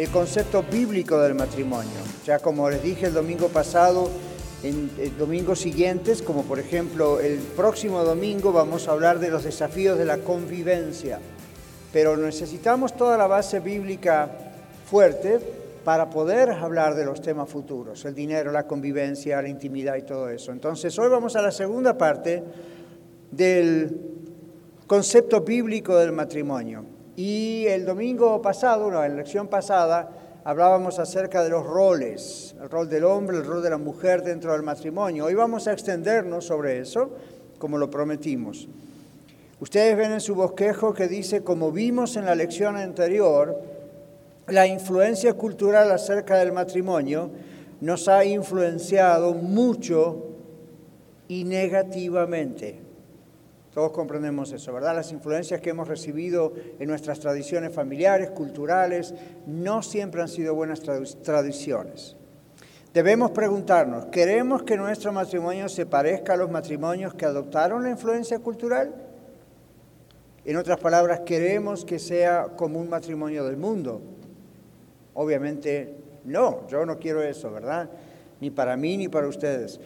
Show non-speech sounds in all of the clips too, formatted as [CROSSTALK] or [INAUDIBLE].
el concepto bíblico del matrimonio. Ya como les dije el domingo pasado, en, domingos siguientes, como por ejemplo el próximo domingo, vamos a hablar de los desafíos de la convivencia. Pero necesitamos toda la base bíblica fuerte para poder hablar de los temas futuros, el dinero, la convivencia, la intimidad y todo eso. Entonces hoy vamos a la segunda parte del concepto bíblico del matrimonio. Y el domingo pasado, en la lección pasada, hablábamos acerca de los roles, el rol del hombre, el rol de la mujer dentro del matrimonio. Hoy vamos a extendernos sobre eso, como lo prometimos. Ustedes ven en su bosquejo que dice, como vimos en la lección anterior, la influencia cultural acerca del matrimonio nos ha influenciado mucho y negativamente. Todos comprendemos eso, ¿verdad? Las influencias que hemos recibido en nuestras tradiciones familiares, culturales, no siempre han sido buenas tradiciones. Debemos preguntarnos, ¿queremos que nuestro matrimonio se parezca a los matrimonios que adoptaron la influencia cultural? En otras palabras, ¿queremos que sea como un matrimonio del mundo? Obviamente no, yo no quiero eso, ¿verdad? Ni para mí ni para ustedes.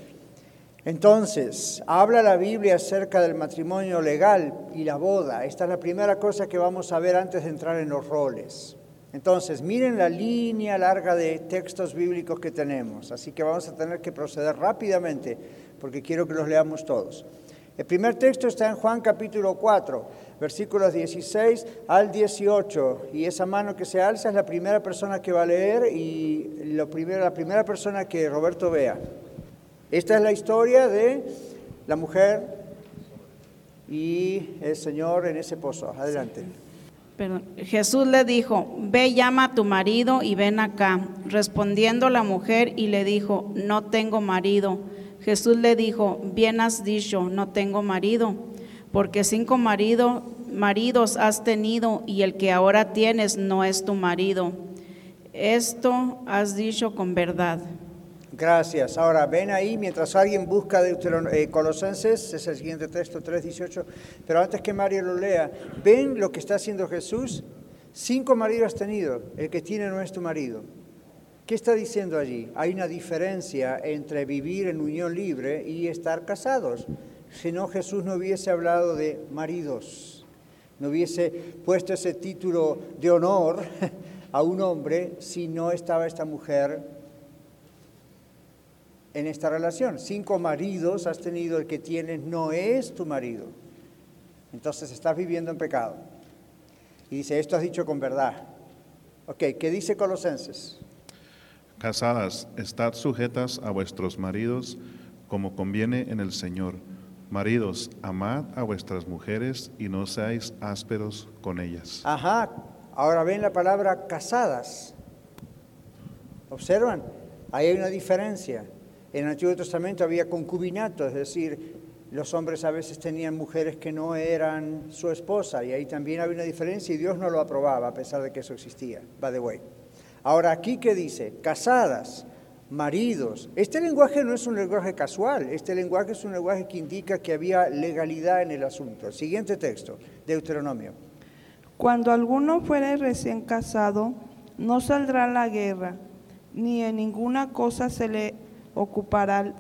Entonces, habla la Biblia acerca del matrimonio legal y la boda. Esta es la primera cosa que vamos a ver antes de entrar en los roles. Entonces, miren la línea larga de textos bíblicos que tenemos, así que vamos a tener que proceder rápidamente porque quiero que los leamos todos. El primer texto está en Juan capítulo 4, versículos 16 al 18, y esa mano que se alza es la primera persona que va a leer y lo primero, la primera persona que Roberto vea. Esta es la historia de la mujer y el Señor en ese pozo. Adelante. Jesús le dijo, ve llama a tu marido y ven acá. Respondiendo la mujer y le dijo, no tengo marido. Jesús le dijo, bien has dicho, no tengo marido, porque cinco marido, maridos has tenido y el que ahora tienes no es tu marido. Esto has dicho con verdad. Gracias. Ahora, ven ahí, mientras alguien busca de eh, Colosenses, es el siguiente texto, 3.18, pero antes que Mario lo lea, ven lo que está haciendo Jesús. Cinco maridos has tenido, el que tiene no es tu marido. ¿Qué está diciendo allí? Hay una diferencia entre vivir en unión libre y estar casados. Si no, Jesús no hubiese hablado de maridos, no hubiese puesto ese título de honor [LAUGHS] a un hombre si no estaba esta mujer en esta relación. Cinco maridos has tenido, el que tienes no es tu marido. Entonces estás viviendo en pecado. Y dice, esto has dicho con verdad. Ok, ¿qué dice Colosenses? Casadas, estad sujetas a vuestros maridos como conviene en el Señor. Maridos, amad a vuestras mujeres y no seáis ásperos con ellas. Ajá, ahora ven la palabra casadas. ¿Observan? Ahí hay una diferencia. En el Antiguo Testamento había concubinato, es decir, los hombres a veces tenían mujeres que no eran su esposa y ahí también había una diferencia y Dios no lo aprobaba a pesar de que eso existía. By the way. Ahora aquí que dice, casadas, maridos. Este lenguaje no es un lenguaje casual, este lenguaje es un lenguaje que indica que había legalidad en el asunto. siguiente texto, Deuteronomio. Cuando alguno fuere recién casado, no saldrá la guerra, ni en ninguna cosa se le ocupará,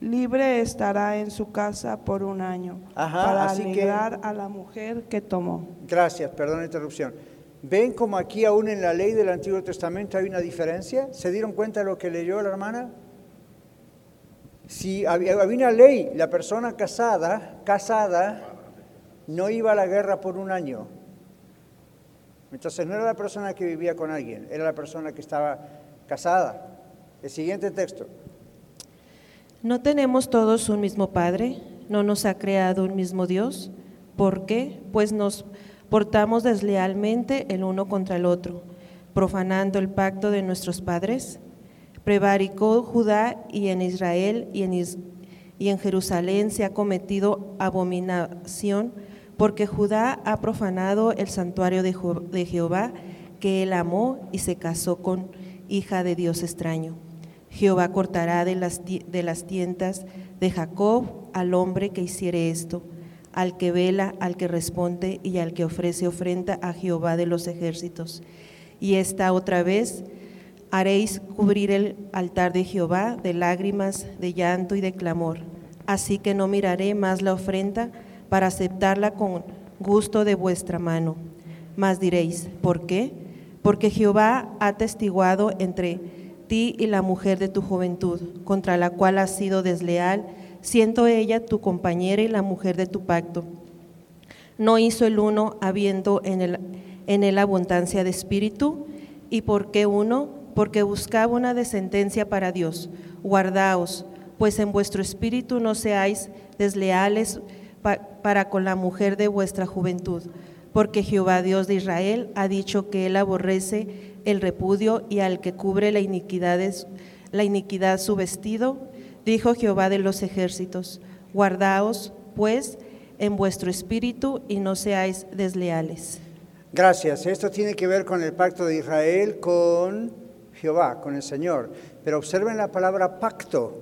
libre estará en su casa por un año para alegrar a la mujer que tomó. Gracias, perdón la interrupción. ¿Ven como aquí aún en la ley del Antiguo Testamento hay una diferencia? ¿Se dieron cuenta de lo que leyó la hermana? Si había, había una ley, la persona casada, casada, no iba a la guerra por un año. Entonces no era la persona que vivía con alguien, era la persona que estaba casada. El siguiente texto. ¿No tenemos todos un mismo Padre? ¿No nos ha creado un mismo Dios? ¿Por qué? Pues nos portamos deslealmente el uno contra el otro, profanando el pacto de nuestros padres. Prevaricó Judá y en Israel y en, Jerusalén se ha cometido abominación, porque Judá ha profanado el santuario de Jehová, que él amó y se casó con hija de Dios extraño. Jehová cortará de las, de las tientas de Jacob al hombre que hiciere esto, al que vela, al que responde y al que ofrece ofrenda a Jehová de los ejércitos. Y esta otra vez haréis cubrir el altar de Jehová de lágrimas, de llanto y de clamor. Así que no miraré más la ofrenda para aceptarla con gusto de vuestra mano. Mas diréis, ¿por qué? Porque Jehová ha testiguado entre ti y la mujer de tu juventud, contra la cual has sido desleal, siendo ella tu compañera y la mujer de tu pacto. No hizo el uno habiendo en él, en abundancia de espíritu. ¿Y por qué uno? Porque buscaba una descendencia para Dios. Guardaos, pues en vuestro espíritu no seáis desleales pa- para con la mujer de vuestra juventud. Porque Jehová Dios de Israel ha dicho que él aborrece el repudio y al que cubre la iniquidad, es- la iniquidad su vestido. Dijo Jehová de los ejércitos, guardaos pues en vuestro espíritu y no seáis desleales. Gracias. Esto tiene que ver con el pacto de Israel con Jehová, con el Señor. Pero observen la palabra pacto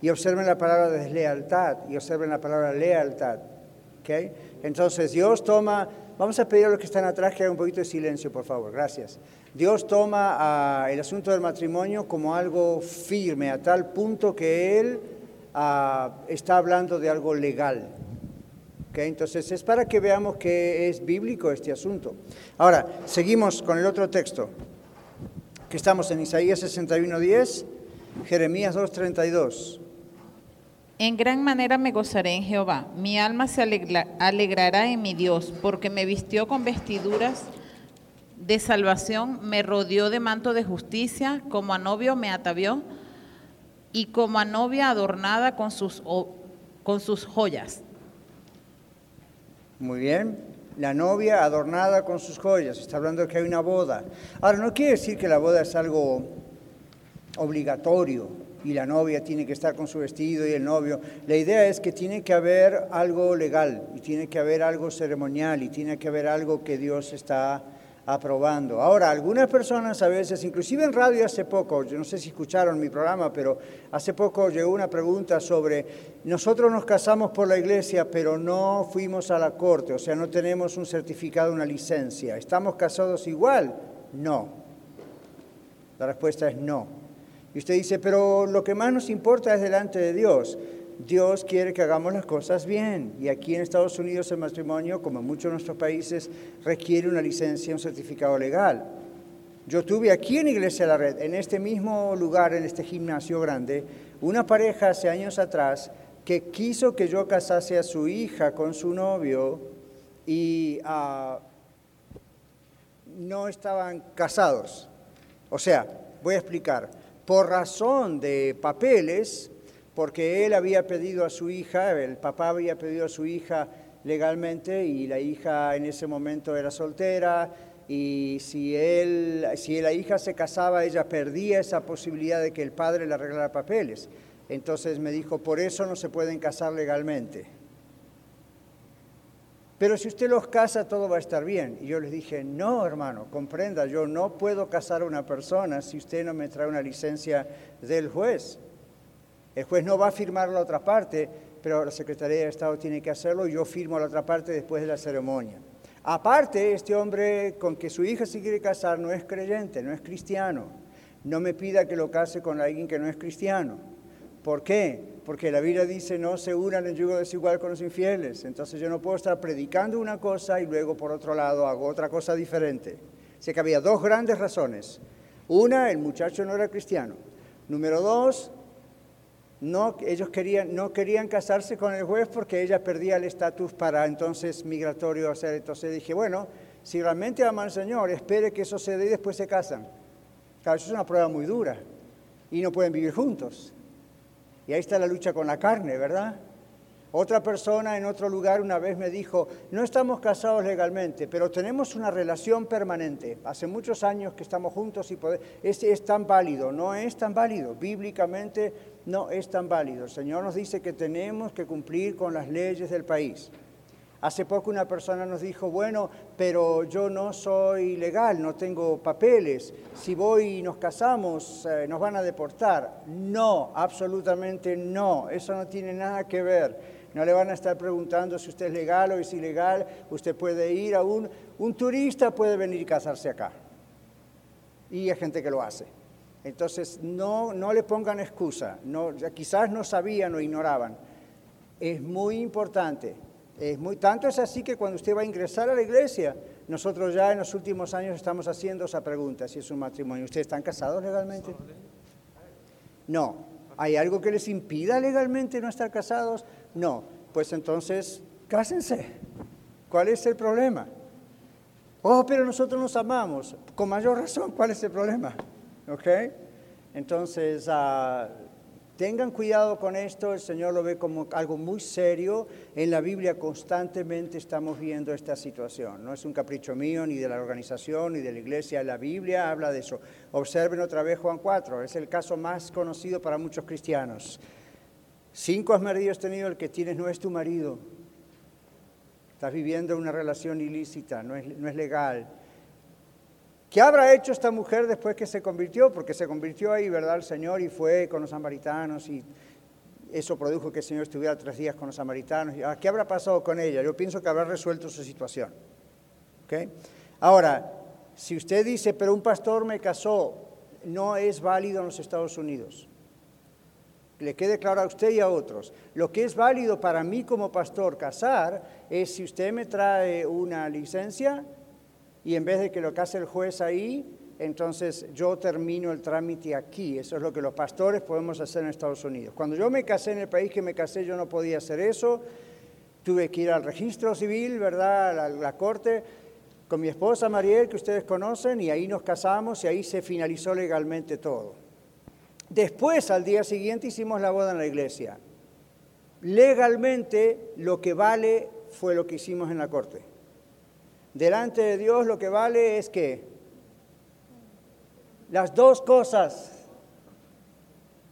y observen la palabra deslealtad y observen la palabra lealtad. ¿ok? Entonces Dios toma, vamos a pedir a los que están atrás que hagan un poquito de silencio, por favor. Gracias. Dios toma ah, el asunto del matrimonio como algo firme, a tal punto que Él ah, está hablando de algo legal. Entonces es para que veamos que es bíblico este asunto. Ahora, seguimos con el otro texto, que estamos en Isaías 61.10, Jeremías 2.32. En gran manera me gozaré en Jehová. Mi alma se alegra- alegrará en mi Dios, porque me vistió con vestiduras de salvación, me rodeó de manto de justicia, como a novio me atavió, y como a novia adornada con sus, con sus joyas. Muy bien. La novia adornada con sus joyas. Está hablando de que hay una boda. Ahora, no quiere decir que la boda es algo obligatorio y la novia tiene que estar con su vestido y el novio. La idea es que tiene que haber algo legal y tiene que haber algo ceremonial y tiene que haber algo que Dios está aprobando. Ahora, algunas personas a veces, inclusive en radio hace poco, yo no sé si escucharon mi programa, pero hace poco llegó una pregunta sobre, nosotros nos casamos por la iglesia, pero no fuimos a la corte, o sea, no tenemos un certificado, una licencia. ¿Estamos casados igual? No. La respuesta es no. Y usted dice, pero lo que más nos importa es delante de Dios. Dios quiere que hagamos las cosas bien. Y aquí en Estados Unidos el matrimonio, como en muchos de nuestros países, requiere una licencia, un certificado legal. Yo tuve aquí en Iglesia de la Red, en este mismo lugar, en este gimnasio grande, una pareja hace años atrás que quiso que yo casase a su hija con su novio y ah, no estaban casados. O sea, voy a explicar. Por razón de papeles, porque él había pedido a su hija, el papá había pedido a su hija legalmente y la hija en ese momento era soltera y si, él, si la hija se casaba, ella perdía esa posibilidad de que el padre le arreglara papeles. Entonces me dijo, por eso no se pueden casar legalmente. Pero si usted los casa, todo va a estar bien. Y yo les dije, no, hermano, comprenda, yo no puedo casar a una persona si usted no me trae una licencia del juez. El juez no va a firmar la otra parte, pero la Secretaría de Estado tiene que hacerlo y yo firmo la otra parte después de la ceremonia. Aparte, este hombre con que su hija se quiere casar no es creyente, no es cristiano. No me pida que lo case con alguien que no es cristiano. ¿Por qué? Porque la Biblia dice no se unan en yugo desigual con los infieles. Entonces yo no puedo estar predicando una cosa y luego por otro lado hago otra cosa diferente. Así que había dos grandes razones. Una, el muchacho no era cristiano. Número dos, no, ellos querían, no querían casarse con el juez porque ella perdía el estatus para entonces migratorio hacer. Entonces dije, bueno, si realmente aman al Señor, espere que eso se y después se casan. Claro, eso es una prueba muy dura y no pueden vivir juntos. Y ahí está la lucha con la carne, ¿verdad? Otra persona en otro lugar una vez me dijo, no estamos casados legalmente, pero tenemos una relación permanente. Hace muchos años que estamos juntos y poder, es, es tan válido, no es tan válido. Bíblicamente no es tan válido. El Señor nos dice que tenemos que cumplir con las leyes del país. Hace poco una persona nos dijo, bueno, pero yo no soy legal, no tengo papeles, si voy y nos casamos, eh, nos van a deportar. No, absolutamente no, eso no tiene nada que ver. No le van a estar preguntando si usted es legal o es ilegal. Usted puede ir a un, turista, puede venir y casarse acá. Y hay gente que lo hace. Entonces, no, no le pongan excusa. Quizás no sabían o ignoraban. Es muy importante. Tanto es así que cuando usted va a ingresar a la iglesia, nosotros ya en los últimos años estamos haciendo esa pregunta, si es un matrimonio. ¿Ustedes están casados legalmente? No. ¿Hay algo que les impida legalmente no estar casados? No, pues entonces cásense. ¿Cuál es el problema? Oh, pero nosotros nos amamos. Con mayor razón, ¿cuál es el problema? ¿Ok? Entonces, uh, tengan cuidado con esto. El Señor lo ve como algo muy serio. En la Biblia constantemente estamos viendo esta situación. No es un capricho mío, ni de la organización, ni de la iglesia. La Biblia habla de eso. Observen otra vez Juan 4. Es el caso más conocido para muchos cristianos. Cinco maridos tenido, el que tienes no es tu marido. Estás viviendo una relación ilícita, no es, no es legal. ¿Qué habrá hecho esta mujer después que se convirtió? Porque se convirtió ahí, ¿verdad? El Señor y fue con los samaritanos y eso produjo que el Señor estuviera tres días con los samaritanos. Ah, ¿Qué habrá pasado con ella? Yo pienso que habrá resuelto su situación. ¿Okay? Ahora, si usted dice, pero un pastor me casó, no es válido en los Estados Unidos le quede claro a usted y a otros. Lo que es válido para mí como pastor casar es si usted me trae una licencia y en vez de que lo case el juez ahí, entonces yo termino el trámite aquí. Eso es lo que los pastores podemos hacer en Estados Unidos. Cuando yo me casé en el país que me casé, yo no podía hacer eso. Tuve que ir al registro civil, ¿verdad? A la corte con mi esposa Mariel, que ustedes conocen, y ahí nos casamos y ahí se finalizó legalmente todo. Después, al día siguiente, hicimos la boda en la iglesia. Legalmente, lo que vale fue lo que hicimos en la corte. Delante de Dios, lo que vale es que las dos cosas,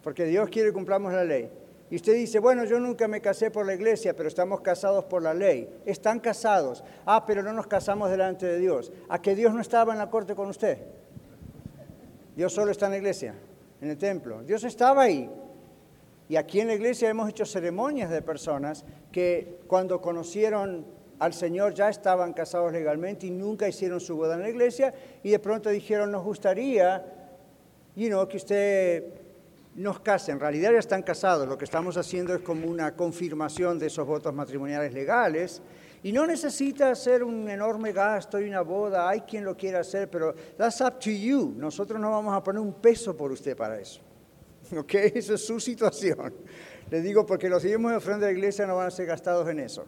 porque Dios quiere que cumplamos la ley. Y usted dice, bueno, yo nunca me casé por la iglesia, pero estamos casados por la ley. Están casados. Ah, pero no nos casamos delante de Dios. ¿A que Dios no estaba en la corte con usted? Dios solo está en la iglesia en el templo. Dios estaba ahí. Y aquí en la iglesia hemos hecho ceremonias de personas que cuando conocieron al Señor ya estaban casados legalmente y nunca hicieron su boda en la iglesia y de pronto dijeron, nos gustaría, you know, que usted nos case. En realidad ya están casados. Lo que estamos haciendo es como una confirmación de esos votos matrimoniales legales. Y no necesita hacer un enorme gasto y una boda, hay quien lo quiera hacer, pero that's up to you. Nosotros no vamos a poner un peso por usted para eso. [LAUGHS] ¿Ok? Esa es su situación. Le digo porque los diezmos de ofrenda de la iglesia no van a ser gastados en eso.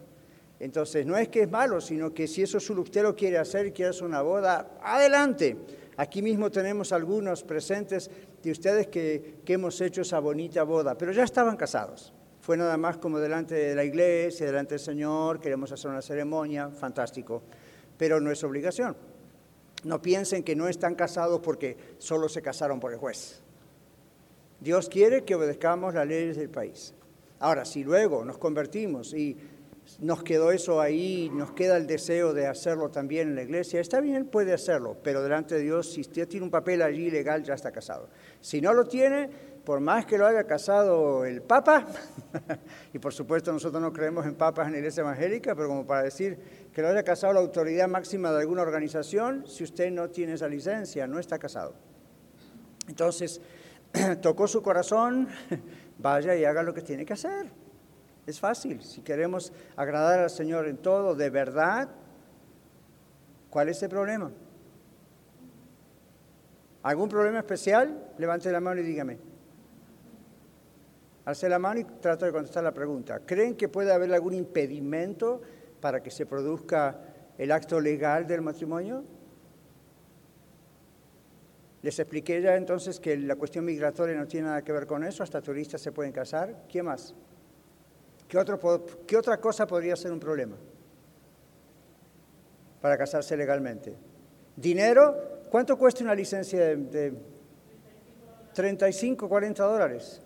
Entonces, no es que es malo, sino que si eso usted quiere hacer quiere hacer una boda, adelante. Aquí mismo tenemos algunos presentes de ustedes que, que hemos hecho esa bonita boda, pero ya estaban casados. Fue nada más como delante de la iglesia, delante del Señor, queremos hacer una ceremonia, fantástico, pero no es obligación. No piensen que no están casados porque solo se casaron por el juez. Dios quiere que obedezcamos las leyes del país. Ahora, si luego nos convertimos y nos quedó eso ahí, nos queda el deseo de hacerlo también en la iglesia, está bien, puede hacerlo, pero delante de Dios, si usted tiene un papel allí legal, ya está casado. Si no lo tiene, por más que lo haya casado el Papa, [LAUGHS] y por supuesto nosotros no creemos en papas en la iglesia evangélica, pero como para decir que lo haya casado la autoridad máxima de alguna organización, si usted no tiene esa licencia, no está casado. Entonces, [CLEARS THROAT] tocó su corazón, [LAUGHS] vaya y haga lo que tiene que hacer. Es fácil, si queremos agradar al Señor en todo, de verdad, ¿cuál es el problema? ¿Algún problema especial? Levante la mano y dígame. Alce la mano y trato de contestar la pregunta. ¿Creen que puede haber algún impedimento para que se produzca el acto legal del matrimonio? Les expliqué ya entonces que la cuestión migratoria no tiene nada que ver con eso, hasta turistas se pueden casar. ¿Quién más? ¿Qué, otra cosa podría ser un problema para casarse legalmente? ¿Dinero? ¿Cuánto cuesta una licencia de, de 35, 40 dólares?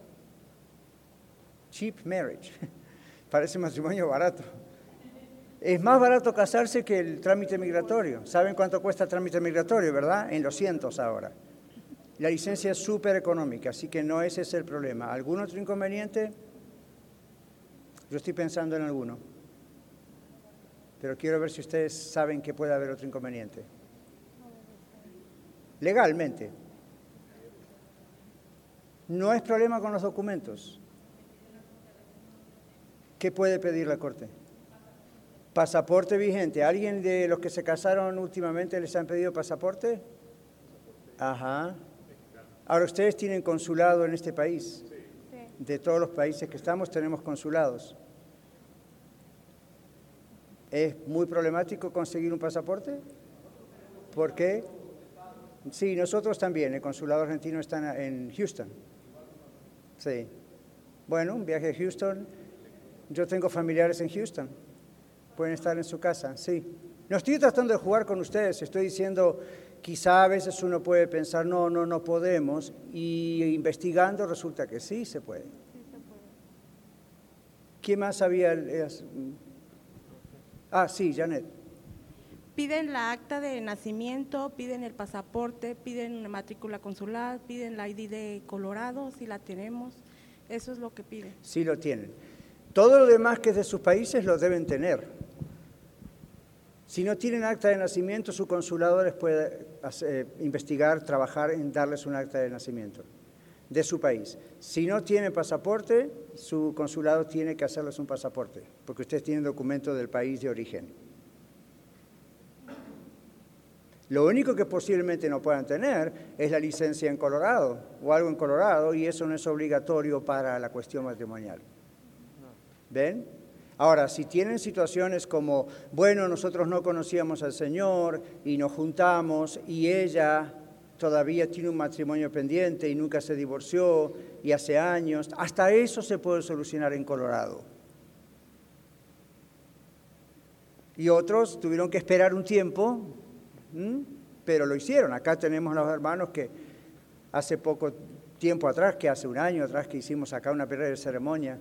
Cheap marriage. [LAUGHS] Parece matrimonio barato. Es más barato casarse que el trámite migratorio. ¿Saben cuánto cuesta el trámite migratorio, verdad? En los cientos ahora. La licencia es súper económica, así que no ese es el problema. ¿Algún otro inconveniente? Yo estoy pensando en alguno. Pero quiero ver si ustedes saben que puede haber otro inconveniente. Legalmente. No es problema con los documentos. ¿Qué puede pedir la Corte? Pasaporte vigente. ¿Alguien de los que se casaron últimamente les han pedido pasaporte? Ajá. Ahora, ¿ustedes tienen consulado en este país? De todos los países que estamos tenemos consulados. ¿Es muy problemático conseguir un pasaporte? ¿Por qué? Sí, nosotros también. El consulado argentino está en Houston. Sí. Bueno, un viaje a Houston. Yo tengo familiares en Houston. Pueden estar en su casa, sí. No estoy tratando de jugar con ustedes, estoy diciendo, quizá a veces uno puede pensar, no, no, no podemos, y investigando resulta que sí se puede. ¿Quién más había? es- Ah, sí, Janet. Piden la acta de nacimiento, piden el pasaporte, piden la matrícula consular, piden la ID de Colorado, si la tenemos. Eso es lo que piden. Sí lo tienen. Todo lo demás que es de sus países lo deben tener. Si no tienen acta de nacimiento, su consulado les puede hacer- investigar, trabajar en darles un acta de nacimiento de su país. Si no tienen pasaporte, su consulado tiene que hacerles un pasaporte, porque ustedes tienen documento del país de origen. Lo único que posiblemente no puedan tener es la licencia en Colorado o algo en Colorado y eso no es obligatorio para la cuestión matrimonial. ¿Ven? Ahora, si tienen situaciones como, bueno, nosotros no conocíamos al Señor y nos juntamos y ella todavía tiene un matrimonio pendiente y nunca se divorció y hace años, hasta eso se puede solucionar en Colorado. Y otros tuvieron que esperar un tiempo, pero lo hicieron. Acá tenemos los hermanos que hace poco tiempo atrás, que hace un año atrás que hicimos acá una breve ceremonia,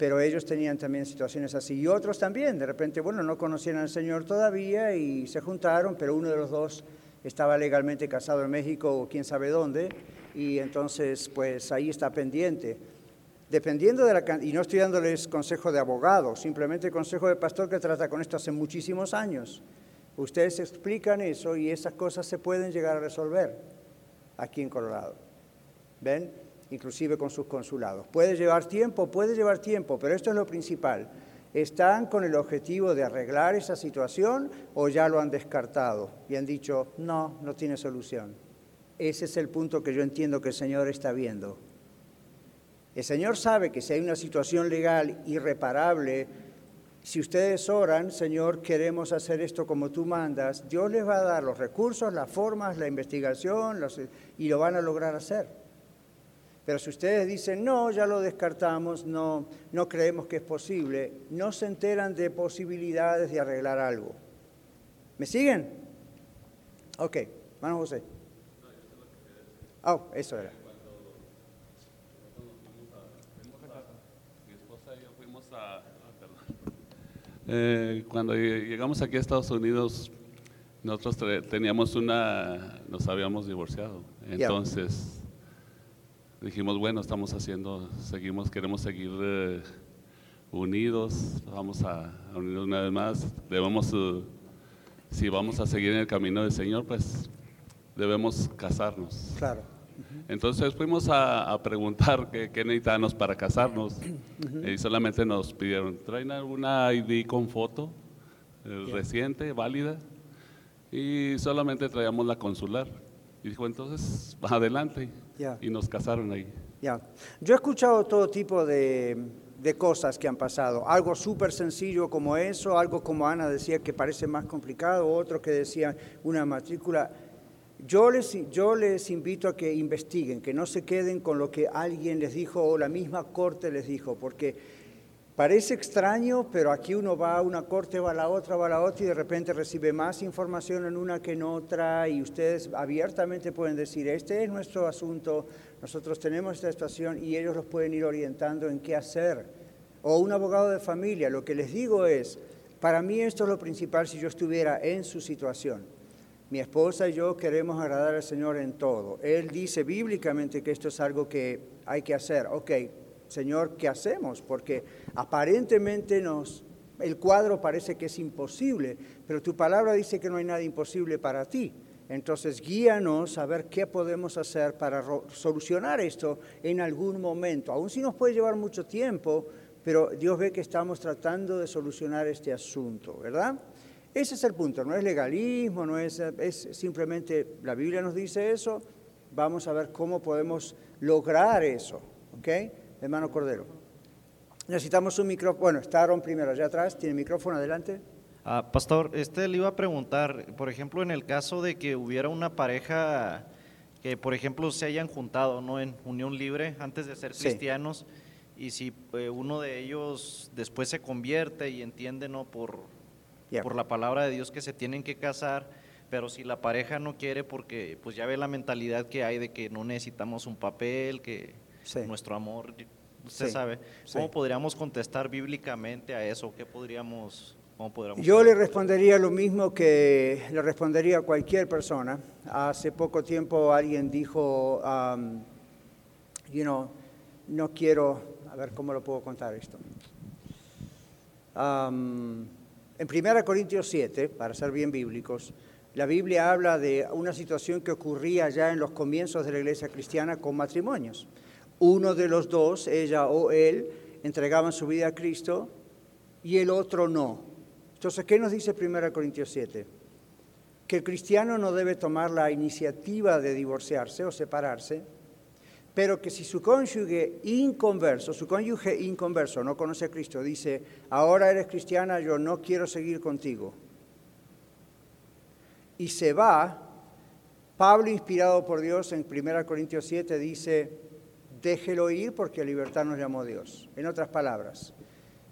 pero ellos tenían también situaciones así. Y otros también, de repente, bueno, no conocían al Señor todavía y se juntaron, pero uno de los dos estaba legalmente casado en México o quién sabe dónde, y entonces, pues ahí está pendiente. Dependiendo de la y no estoy dándoles consejo de abogado, simplemente consejo de pastor que trata con esto hace muchísimos años. Ustedes explican eso y esas cosas se pueden llegar a resolver aquí en Colorado. ¿Ven? Inclusive con sus consulados. Puede llevar tiempo, puede llevar tiempo, pero esto es lo principal. ¿Están con el objetivo de arreglar esa situación o ya lo han descartado y han dicho, no, no tiene solución? Ese es el punto que yo entiendo que el Señor está viendo. El Señor sabe que si hay una situación legal irreparable, si ustedes oran, Señor, queremos hacer esto como tú mandas, Dios les va a dar los recursos, las formas, la investigación, y lo van a lograr hacer. Pero si ustedes dicen, no, ya lo descartamos, no, no creemos que es posible, no se enteran de posibilidades de arreglar algo. ¿Me siguen? Ok, hermano José. Oh, eso era. Ah. Eh, cuando lle- llegamos aquí a Estados Unidos, nosotros teníamos una... Nos habíamos divorciado. Entonces, dijimos, bueno, estamos haciendo, seguimos, queremos seguir eh, unidos, vamos a, a unirnos una vez más. Debemos, eh, si vamos a seguir en el camino del Señor, pues debemos casarnos. Claro. Entonces fuimos a, a preguntar qué, qué necesitábamos para casarnos y solamente nos pidieron, ¿traen alguna ID con foto eh, reciente, válida? Y solamente traíamos la consular. Y dijo, entonces, adelante. Ya. Y nos casaron ahí. Ya. Yo he escuchado todo tipo de, de cosas que han pasado. Algo súper sencillo como eso, algo como Ana decía que parece más complicado, otro que decía una matrícula. Yo les, yo les invito a que investiguen, que no se queden con lo que alguien les dijo o la misma corte les dijo, porque Parece extraño, pero aquí uno va a una corte, va a la otra, va a la otra y de repente recibe más información en una que en otra y ustedes abiertamente pueden decir, este es nuestro asunto, nosotros tenemos esta situación y ellos los pueden ir orientando en qué hacer. O un abogado de familia, lo que les digo es, para mí esto es lo principal si yo estuviera en su situación. Mi esposa y yo queremos agradar al Señor en todo. Él dice bíblicamente que esto es algo que hay que hacer. Ok, Señor, ¿qué hacemos? Porque aparentemente nos, el cuadro parece que es imposible, pero tu palabra dice que no hay nada imposible para ti. Entonces, guíanos a ver qué podemos hacer para solucionar esto en algún momento. Aún si nos puede llevar mucho tiempo, pero Dios ve que estamos tratando de solucionar este asunto, ¿verdad? Ese es el punto, no es legalismo, no es, es simplemente, la Biblia nos dice eso, vamos a ver cómo podemos lograr eso, ¿ok? Hermano Cordero. Necesitamos un micrófono. Bueno, está Aaron primero, allá atrás. ¿Tiene micrófono adelante? Ah, pastor, este le iba a preguntar, por ejemplo, en el caso de que hubiera una pareja que, por ejemplo, se hayan juntado ¿no? en unión libre antes de ser cristianos, y si eh, uno de ellos después se convierte y entiende ¿no? por, por la palabra de Dios que se tienen que casar, pero si la pareja no quiere porque pues ya ve la mentalidad que hay de que no necesitamos un papel, que nuestro amor, usted sabe. ¿Cómo podríamos contestar bíblicamente a eso? ¿Qué podríamos, cómo podríamos Yo le respondería lo mismo que le respondería a cualquier persona. Hace poco tiempo alguien dijo, um, you know, no quiero, a ver cómo lo puedo contar esto. Um, en 1 Corintios 7, para ser bien bíblicos, la Biblia habla de una situación que ocurría ya en los comienzos de la iglesia cristiana con matrimonios uno de los dos, ella o él, entregaban su vida a Cristo y el otro no. Entonces, ¿qué nos dice 1 Corintios 7? Que el cristiano no debe tomar la iniciativa de divorciarse o separarse, pero que si su cónyuge inconverso, su cónyuge inconverso no conoce a Cristo, dice, ahora eres cristiana, yo no quiero seguir contigo, y se va, Pablo, inspirado por Dios en 1 Corintios 7, dice, déjelo ir porque libertad nos llamó Dios. En otras palabras,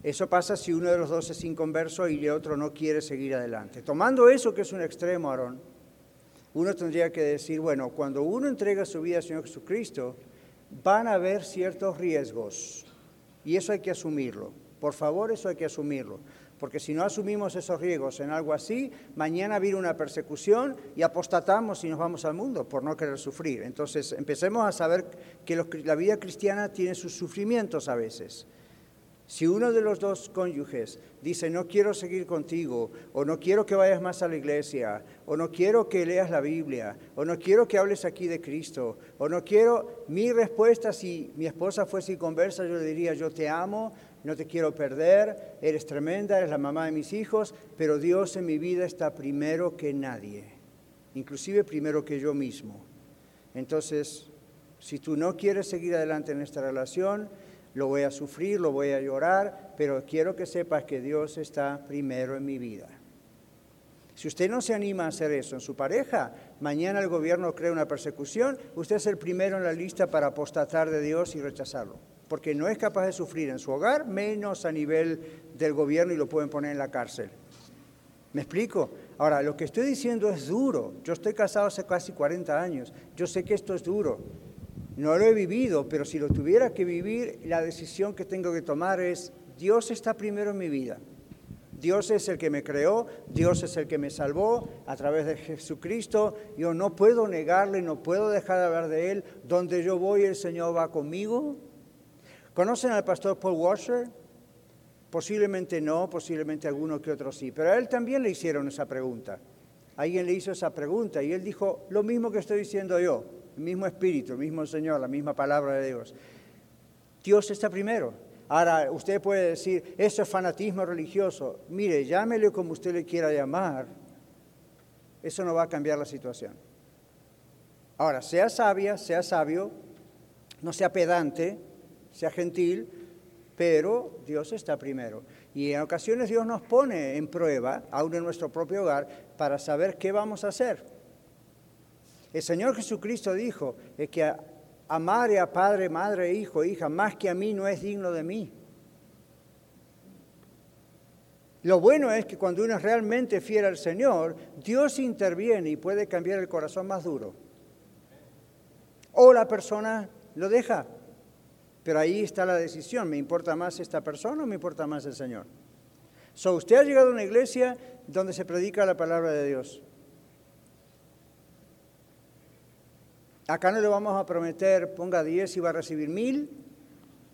eso pasa si uno de los dos es inconverso y el otro no quiere seguir adelante. Tomando eso que es un extremo, Aarón, uno tendría que decir, bueno, cuando uno entrega su vida al Señor Jesucristo, van a haber ciertos riesgos y eso hay que asumirlo. Por favor, eso hay que asumirlo porque si no asumimos esos riesgos en algo así, mañana viene una persecución y apostatamos y nos vamos al mundo por no querer sufrir. Entonces, empecemos a saber que la vida cristiana tiene sus sufrimientos a veces. Si uno de los dos cónyuges dice, no quiero seguir contigo, o no quiero que vayas más a la iglesia, o no quiero que leas la Biblia, o no quiero que hables aquí de Cristo, o no quiero, mi respuesta si mi esposa fuese conversa, yo le diría, yo te amo, no te quiero perder, eres tremenda, eres la mamá de mis hijos, pero Dios en mi vida está primero que nadie, inclusive primero que yo mismo. Entonces, si tú no quieres seguir adelante en esta relación, lo voy a sufrir, lo voy a llorar, pero quiero que sepas que Dios está primero en mi vida. Si usted no se anima a hacer eso en su pareja, mañana el gobierno crea una persecución, usted es el primero en la lista para apostatar de Dios y rechazarlo porque no es capaz de sufrir en su hogar, menos a nivel del gobierno y lo pueden poner en la cárcel. ¿Me explico? Ahora, lo que estoy diciendo es duro. Yo estoy casado hace casi 40 años. Yo sé que esto es duro. No lo he vivido, pero si lo tuviera que vivir, la decisión que tengo que tomar es, Dios está primero en mi vida. Dios es el que me creó, Dios es el que me salvó a través de Jesucristo. Yo no puedo negarle, no puedo dejar de hablar de Él. Donde yo voy, el Señor va conmigo. ¿Conocen al pastor Paul Washer? Posiblemente no, posiblemente alguno que otro sí, pero a él también le hicieron esa pregunta. Alguien le hizo esa pregunta y él dijo lo mismo que estoy diciendo yo, el mismo espíritu, el mismo Señor, la misma palabra de Dios. Dios está primero. Ahora, usted puede decir, eso es fanatismo religioso. Mire, llámele como usted le quiera llamar. Eso no va a cambiar la situación. Ahora, sea sabia, sea sabio, no sea pedante, sea gentil, pero Dios está primero. Y en ocasiones Dios nos pone en prueba, aún en nuestro propio hogar, para saber qué vamos a hacer. El Señor Jesucristo dijo que amar a padre, madre, hijo, hija, más que a mí no es digno de mí. Lo bueno es que cuando uno es realmente fiel al Señor, Dios interviene y puede cambiar el corazón más duro. O la persona lo deja. Pero ahí está la decisión. ¿Me importa más esta persona o me importa más el Señor? So, usted ha llegado a una iglesia donde se predica la palabra de Dios. Acá no le vamos a prometer, ponga 10 y va a recibir mil,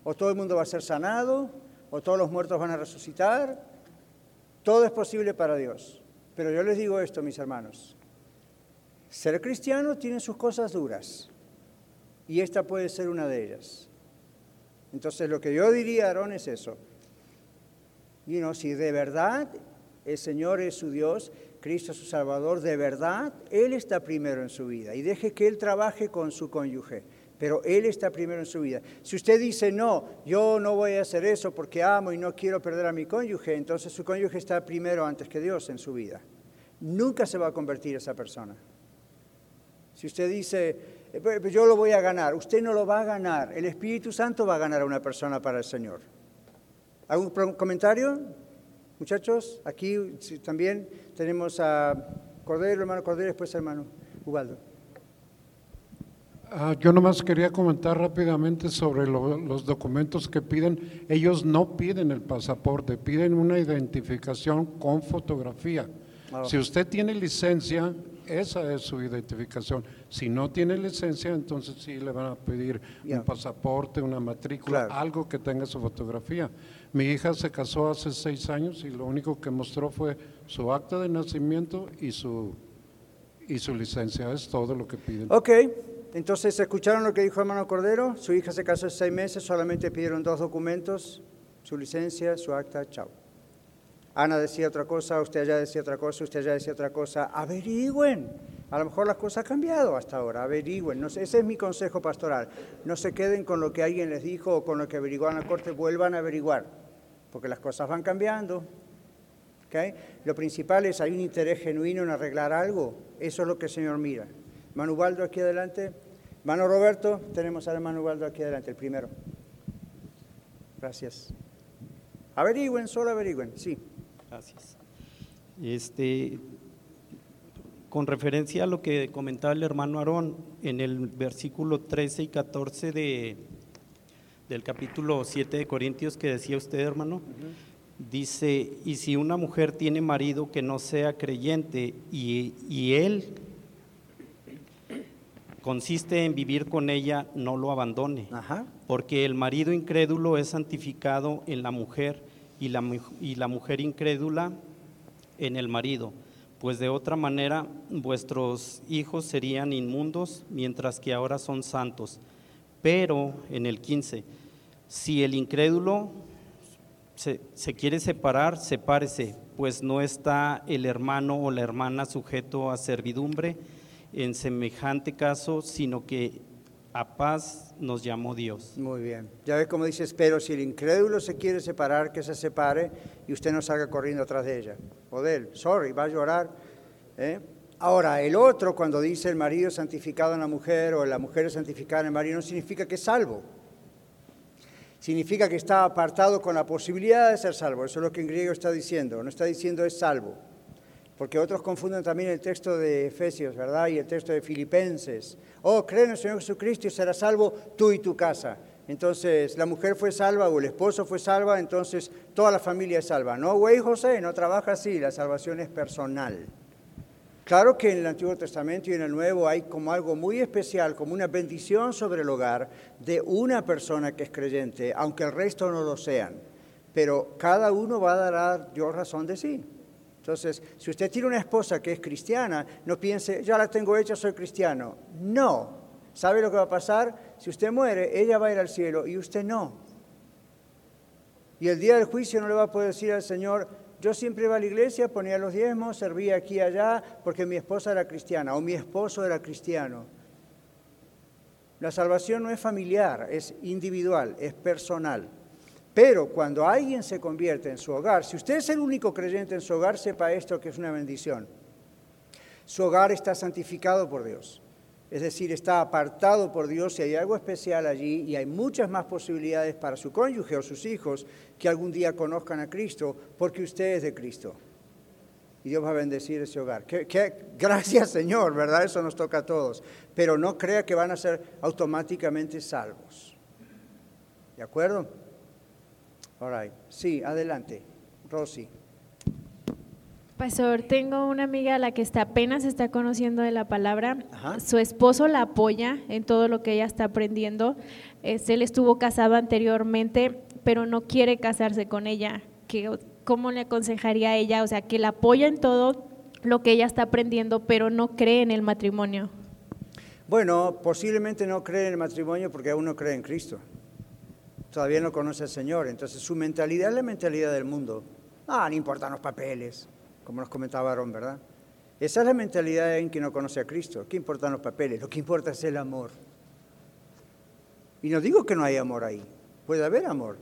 o todo el mundo va a ser sanado, o todos los muertos van a resucitar. Todo es posible para Dios. Pero yo les digo esto, mis hermanos. Ser cristiano tiene sus cosas duras, y esta puede ser una de ellas. Entonces lo que yo diría, Aarón, es eso. Y no, si de verdad el Señor es su Dios, Cristo es su Salvador, de verdad, Él está primero en su vida y deje que Él trabaje con su cónyuge, pero Él está primero en su vida. Si usted dice, no, yo no voy a hacer eso porque amo y no quiero perder a mi cónyuge, entonces su cónyuge está primero antes que Dios en su vida. Nunca se va a convertir esa persona. Si usted dice, yo lo voy a ganar, usted no lo va a ganar, el Espíritu Santo va a ganar a una persona para el Señor. ¿Algún comentario? Muchachos, aquí también tenemos a Cordero, hermano Cordero, después hermano Ubaldo. Ah, yo nomás quería comentar rápidamente sobre los documentos que piden. Ellos no piden el pasaporte, piden una identificación con fotografía. Ah, si usted tiene licencia, esa es su identificación. Si no tiene licencia, entonces sí le van a pedir un pasaporte, una matrícula, algo que tenga su fotografía. Mi hija se casó hace seis años y lo único que mostró fue su acta de nacimiento y su, y su licencia. Es todo lo que piden. Ok, entonces escucharon lo que dijo hermano Cordero. Su hija se casó hace seis meses, solamente pidieron dos documentos, su licencia, su acta, chao. Ana decía otra cosa, usted ya decía otra cosa, usted ya decía otra cosa. Averigüen. A lo mejor las cosas han cambiado hasta ahora. Averigüen. Ese es mi consejo pastoral. No se queden con lo que alguien les dijo o con lo que averiguaron en la corte. Vuelvan a averiguar porque las cosas van cambiando. Lo principal es, hay un interés genuino en arreglar algo, eso es lo que el Señor mira. Manu Baldo aquí adelante. Mano Roberto, tenemos al hermano Baldo aquí adelante, el primero. Gracias. Averigüen, solo averigüen, sí. Gracias. Este, con referencia a lo que comentaba el hermano Aarón, en el versículo 13 y 14 de, del capítulo 7 de Corintios que decía usted, hermano. Dice, y si una mujer tiene marido que no sea creyente y, y él consiste en vivir con ella, no lo abandone. Porque el marido incrédulo es santificado en la mujer y la, y la mujer incrédula en el marido. Pues de otra manera vuestros hijos serían inmundos, mientras que ahora son santos. Pero en el 15, si el incrédulo se, quiere separar, sepárese, pues no está el hermano o la hermana sujeto a servidumbre en semejante caso, sino que a paz nos llamó Dios. Muy bien. Ya ve cómo dice, pero si el incrédulo se quiere separar, que se separe y usted no salga corriendo atrás de ella o de él. Sorry, va a llorar. ¿eh? Ahora, el otro, cuando dice el marido santificado en la mujer o la mujer santificada en el marido, no significa que es salvo. Significa que está apartado con la posibilidad de ser salvo. Eso es lo que en griego está diciendo. No está diciendo es salvo. Porque otros confunden también el texto de Efesios, ¿verdad? Y el texto de Filipenses. Oh, creen en el Señor Jesucristo y será salvo tú y tu casa. Entonces, la mujer fue salva o el esposo fue salva, entonces toda la familia es salva. No, güey, José, no trabaja así. La salvación es personal. Claro que en el Antiguo Testamento y en el Nuevo hay como algo muy especial, como una bendición sobre el hogar de una persona que es creyente, aunque el resto no lo sean. Pero cada uno va a dar a Dios razón de sí. Entonces, si usted tiene una esposa que es cristiana, no piense, ya la tengo hecha, soy cristiano. No. ¿Sabe lo que va a pasar? Si usted muere, ella va a ir al cielo y usted no. Y el día del juicio no le va a poder decir al Señor, yo siempre iba a la iglesia, ponía los diezmos, servía aquí y allá, porque mi esposa era cristiana o mi esposo era cristiano. La salvación no es familiar, es individual, es personal. Pero cuando alguien se convierte en su hogar, si usted es el único creyente en su hogar, sepa esto que es una bendición. Su hogar está santificado por Dios. es decir, está apartado por Dios y hay algo especial allí y hay muchas más posibilidades para su cónyuge o sus hijos que algún día conozcan a Cristo porque usted es de Cristo. Y Dios va a bendecir ese hogar. gracias Señor, ¿verdad? Eso nos toca a todos. Pero no crea que van a ser automáticamente salvos. ¿De acuerdo? All right. Sí, adelante. Rosy. Pastor, tengo una amiga a la que está, apenas está conociendo de la palabra. Su esposo la apoya en todo lo que ella está aprendiendo. él estuvo casado anteriormente, pero no quiere casarse con ella. ¿Qué, ¿Cómo le aconsejaría a ella? O sea, que la apoya en todo lo que ella está aprendiendo, pero no cree en el matrimonio. Bueno, posiblemente no cree en el matrimonio porque aún no cree en Cristo. Todavía no conoce al Señor. Entonces su mentalidad es la mentalidad del mundo. Ah, no importan los papeles como nos comentaba Aaron, ¿verdad? Esa es la mentalidad en que no conoce a Cristo. ¿Qué importan los papeles? Lo que importa es el amor. Y no digo que no hay amor ahí, puede haber amor.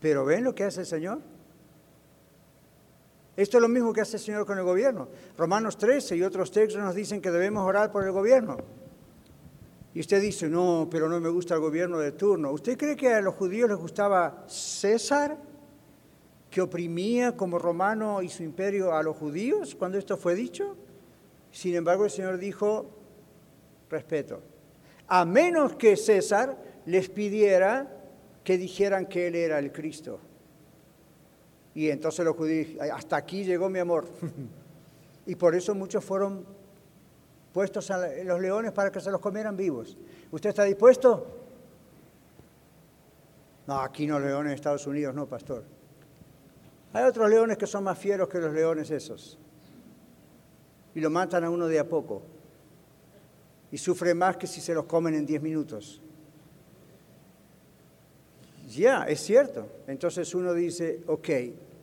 Pero ¿ven lo que hace el Señor? Esto es lo mismo que hace el Señor con el gobierno. Romanos 13 y otros textos nos dicen que debemos orar por el gobierno. Y usted dice, no, pero no me gusta el gobierno de turno. ¿Usted cree que a los judíos les gustaba César? que oprimía como romano y su imperio a los judíos cuando esto fue dicho? Sin embargo, el Señor dijo, respeto, a menos que César les pidiera que dijeran que Él era el Cristo. Y entonces los judíos, hasta aquí llegó mi amor. [LAUGHS] y por eso muchos fueron puestos en los leones para que se los comieran vivos. ¿Usted está dispuesto? No, aquí no leones en Estados Unidos, no, pastor. Hay otros leones que son más fieros que los leones esos. Y lo matan a uno de a poco. Y sufre más que si se los comen en 10 minutos. Ya, es cierto. Entonces uno dice, ok,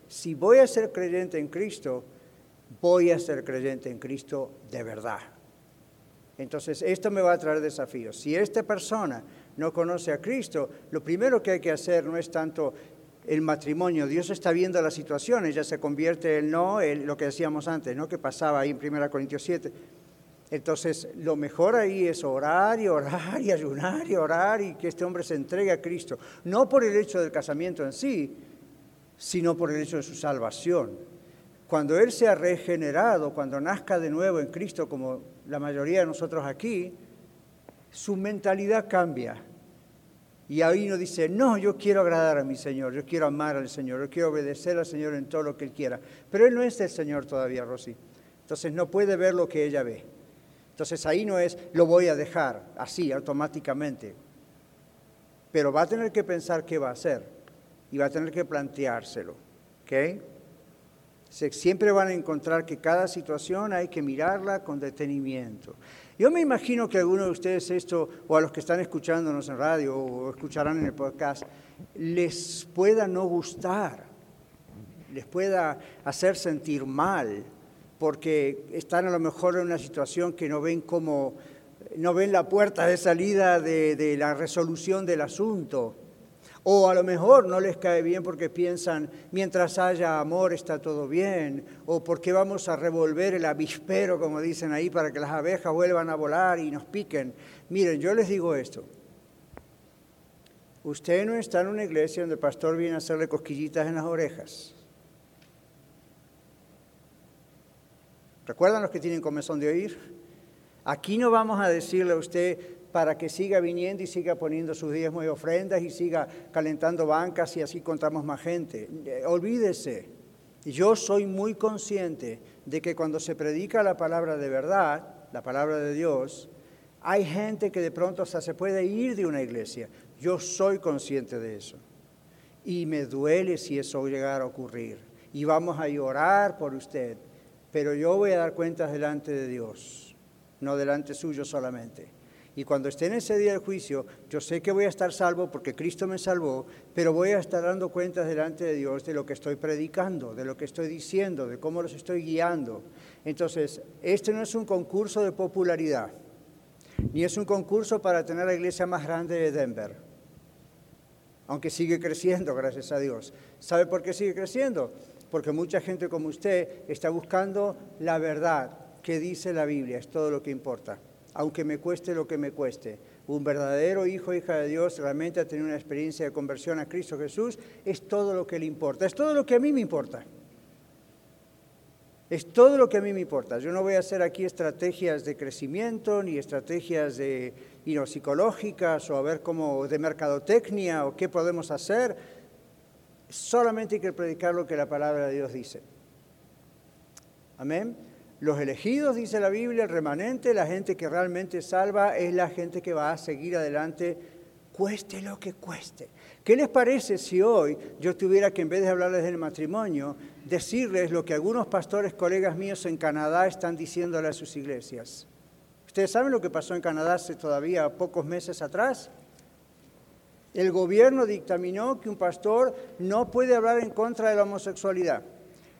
si voy a ser creyente en Cristo, voy a ser creyente en Cristo de verdad. Entonces, esto me va a traer desafíos. Si esta persona no conoce a Cristo, lo primero que hay que hacer no es tanto el matrimonio. Dios está viendo la situación, ella se convierte en no, lo que decíamos antes, ¿no? que pasaba ahí en 1 Corintios 7. Entonces, lo mejor ahí es orar y orar y ayunar y orar y que este hombre se entregue a Cristo. No por el hecho del casamiento en sí, sino por el hecho de su salvación. Cuando Él sea regenerado, cuando nazca de nuevo en Cristo, como la mayoría de nosotros aquí, su mentalidad cambia y ahí uno dice, no, yo quiero agradar a mi Señor, yo quiero amar al Señor, yo quiero obedecer al Señor en todo lo que Él quiera. Pero Él no es el Señor todavía, Rosy. Entonces no puede ver lo que ella ve. Entonces ahí no es, lo voy a dejar así, automáticamente. Pero va a tener que pensar qué va a hacer y va a tener que planteárselo. ¿Ok? Siempre van a encontrar que cada situación hay que mirarla con detenimiento. Yo me imagino que algunos de ustedes esto, o a los que están escuchándonos en radio o escucharán en el podcast, les pueda no gustar, les pueda hacer sentir mal, porque están a lo mejor en una situación que no ven como, no ven la puerta de salida de la resolución del asunto. O a lo mejor no les cae bien porque piensan, mientras haya amor está todo bien. O porque vamos a revolver el avispero, como dicen ahí, para que las abejas vuelvan a volar y nos piquen. Miren, yo les digo esto. Usted no está en una iglesia donde el pastor viene a hacerle cosquillitas en las orejas. ¿Recuerdan los que tienen comezón de oír? Aquí no vamos a decirle a usted, para que siga viniendo y siga poniendo sus diezmos y ofrendas y siga calentando bancas y así contamos más gente. Eh, olvídese, yo soy muy consciente de que cuando se predica la palabra de verdad, la palabra de Dios, hay gente que de pronto hasta se puede ir de una iglesia. Yo soy consciente de eso. Y me duele si eso llegara a ocurrir. Y vamos a llorar por usted. Pero yo voy a dar cuentas delante de Dios, no delante suyo solamente. Y cuando esté en ese día del juicio, yo sé que voy a estar salvo porque Cristo me salvó, pero voy a estar dando cuentas delante de Dios de lo que estoy predicando, de lo que estoy diciendo, de cómo los estoy guiando. Entonces, este no es un concurso de popularidad, ni es un concurso para tener la iglesia más grande de Denver, aunque sigue creciendo, gracias a Dios. ¿Sabe por qué sigue creciendo? Porque mucha gente como usted está buscando la verdad que dice la Biblia, es todo lo que importa. Aunque me cueste lo que me cueste. Un verdadero hijo hija de Dios realmente ha tenido una experiencia de conversión a Cristo Jesús, es todo lo que le importa, es todo lo que a mí me importa. Es todo lo que a mí me importa. Yo no voy a hacer aquí estrategias de crecimiento ni estrategias de, psicológicas o a ver cómo de mercadotecnia o qué podemos hacer. Solamente hay que predicar lo que la palabra de Dios dice. Amén. Los elegidos, dice la Biblia, el remanente, la gente que realmente salva, es la gente que va a seguir adelante, cueste lo que cueste. ¿Qué les parece si hoy yo tuviera que, en vez de hablarles del matrimonio, decirles lo que algunos pastores, colegas míos en Canadá están diciéndole a sus iglesias? ¿Ustedes saben lo que pasó en Canadá hace todavía pocos meses atrás? El gobierno dictaminó que un pastor no puede hablar en contra de la homosexualidad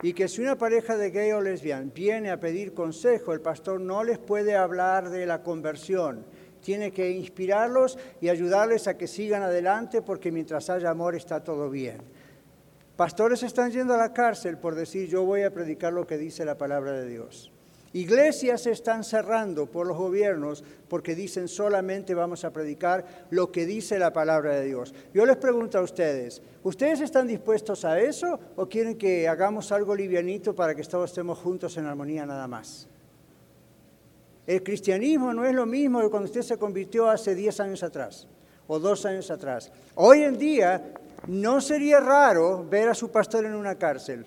y que si una pareja de gay o lesbiana viene a pedir consejo, el pastor no les puede hablar de la conversión tiene que inspirarlos y ayudarles a que sigan adelante porque mientras haya amor está todo bien. Pastores están yendo a la cárcel por decir yo voy a predicar lo que dice la palabra de Dios. Iglesias se están cerrando por los gobiernos porque dicen solamente vamos a predicar lo que dice la palabra de Dios. Yo les pregunto a ustedes, ¿ustedes están dispuestos a eso o quieren que hagamos algo livianito para que todos estemos juntos en armonía nada más? El cristianismo no es lo mismo que cuando usted se convirtió hace 10 años atrás o dos años atrás. Hoy en día no sería raro ver a su pastor en una cárcel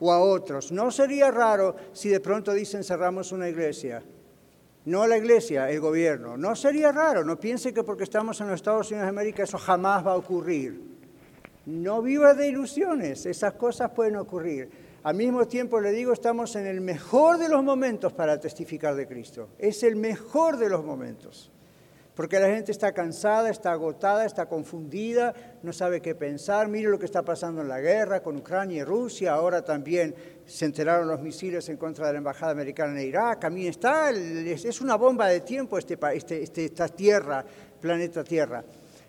o a otros. No sería raro si de pronto dicen cerramos una iglesia. No la iglesia, el gobierno. No sería raro. No piense que porque estamos en los Estados Unidos de América eso jamás va a ocurrir. No viva de ilusiones. Esas cosas pueden ocurrir. Al mismo tiempo le digo, estamos en el mejor de los momentos para testificar de Cristo. Es el mejor de los momentos. Porque la gente está cansada, está agotada, está confundida, no sabe qué pensar. Mire lo que está pasando en la guerra con Ucrania y Rusia. Ahora también se enteraron los misiles en contra de la embajada americana en Irak. A mí está, es una bomba de tiempo este, este, este, esta tierra, planeta Tierra.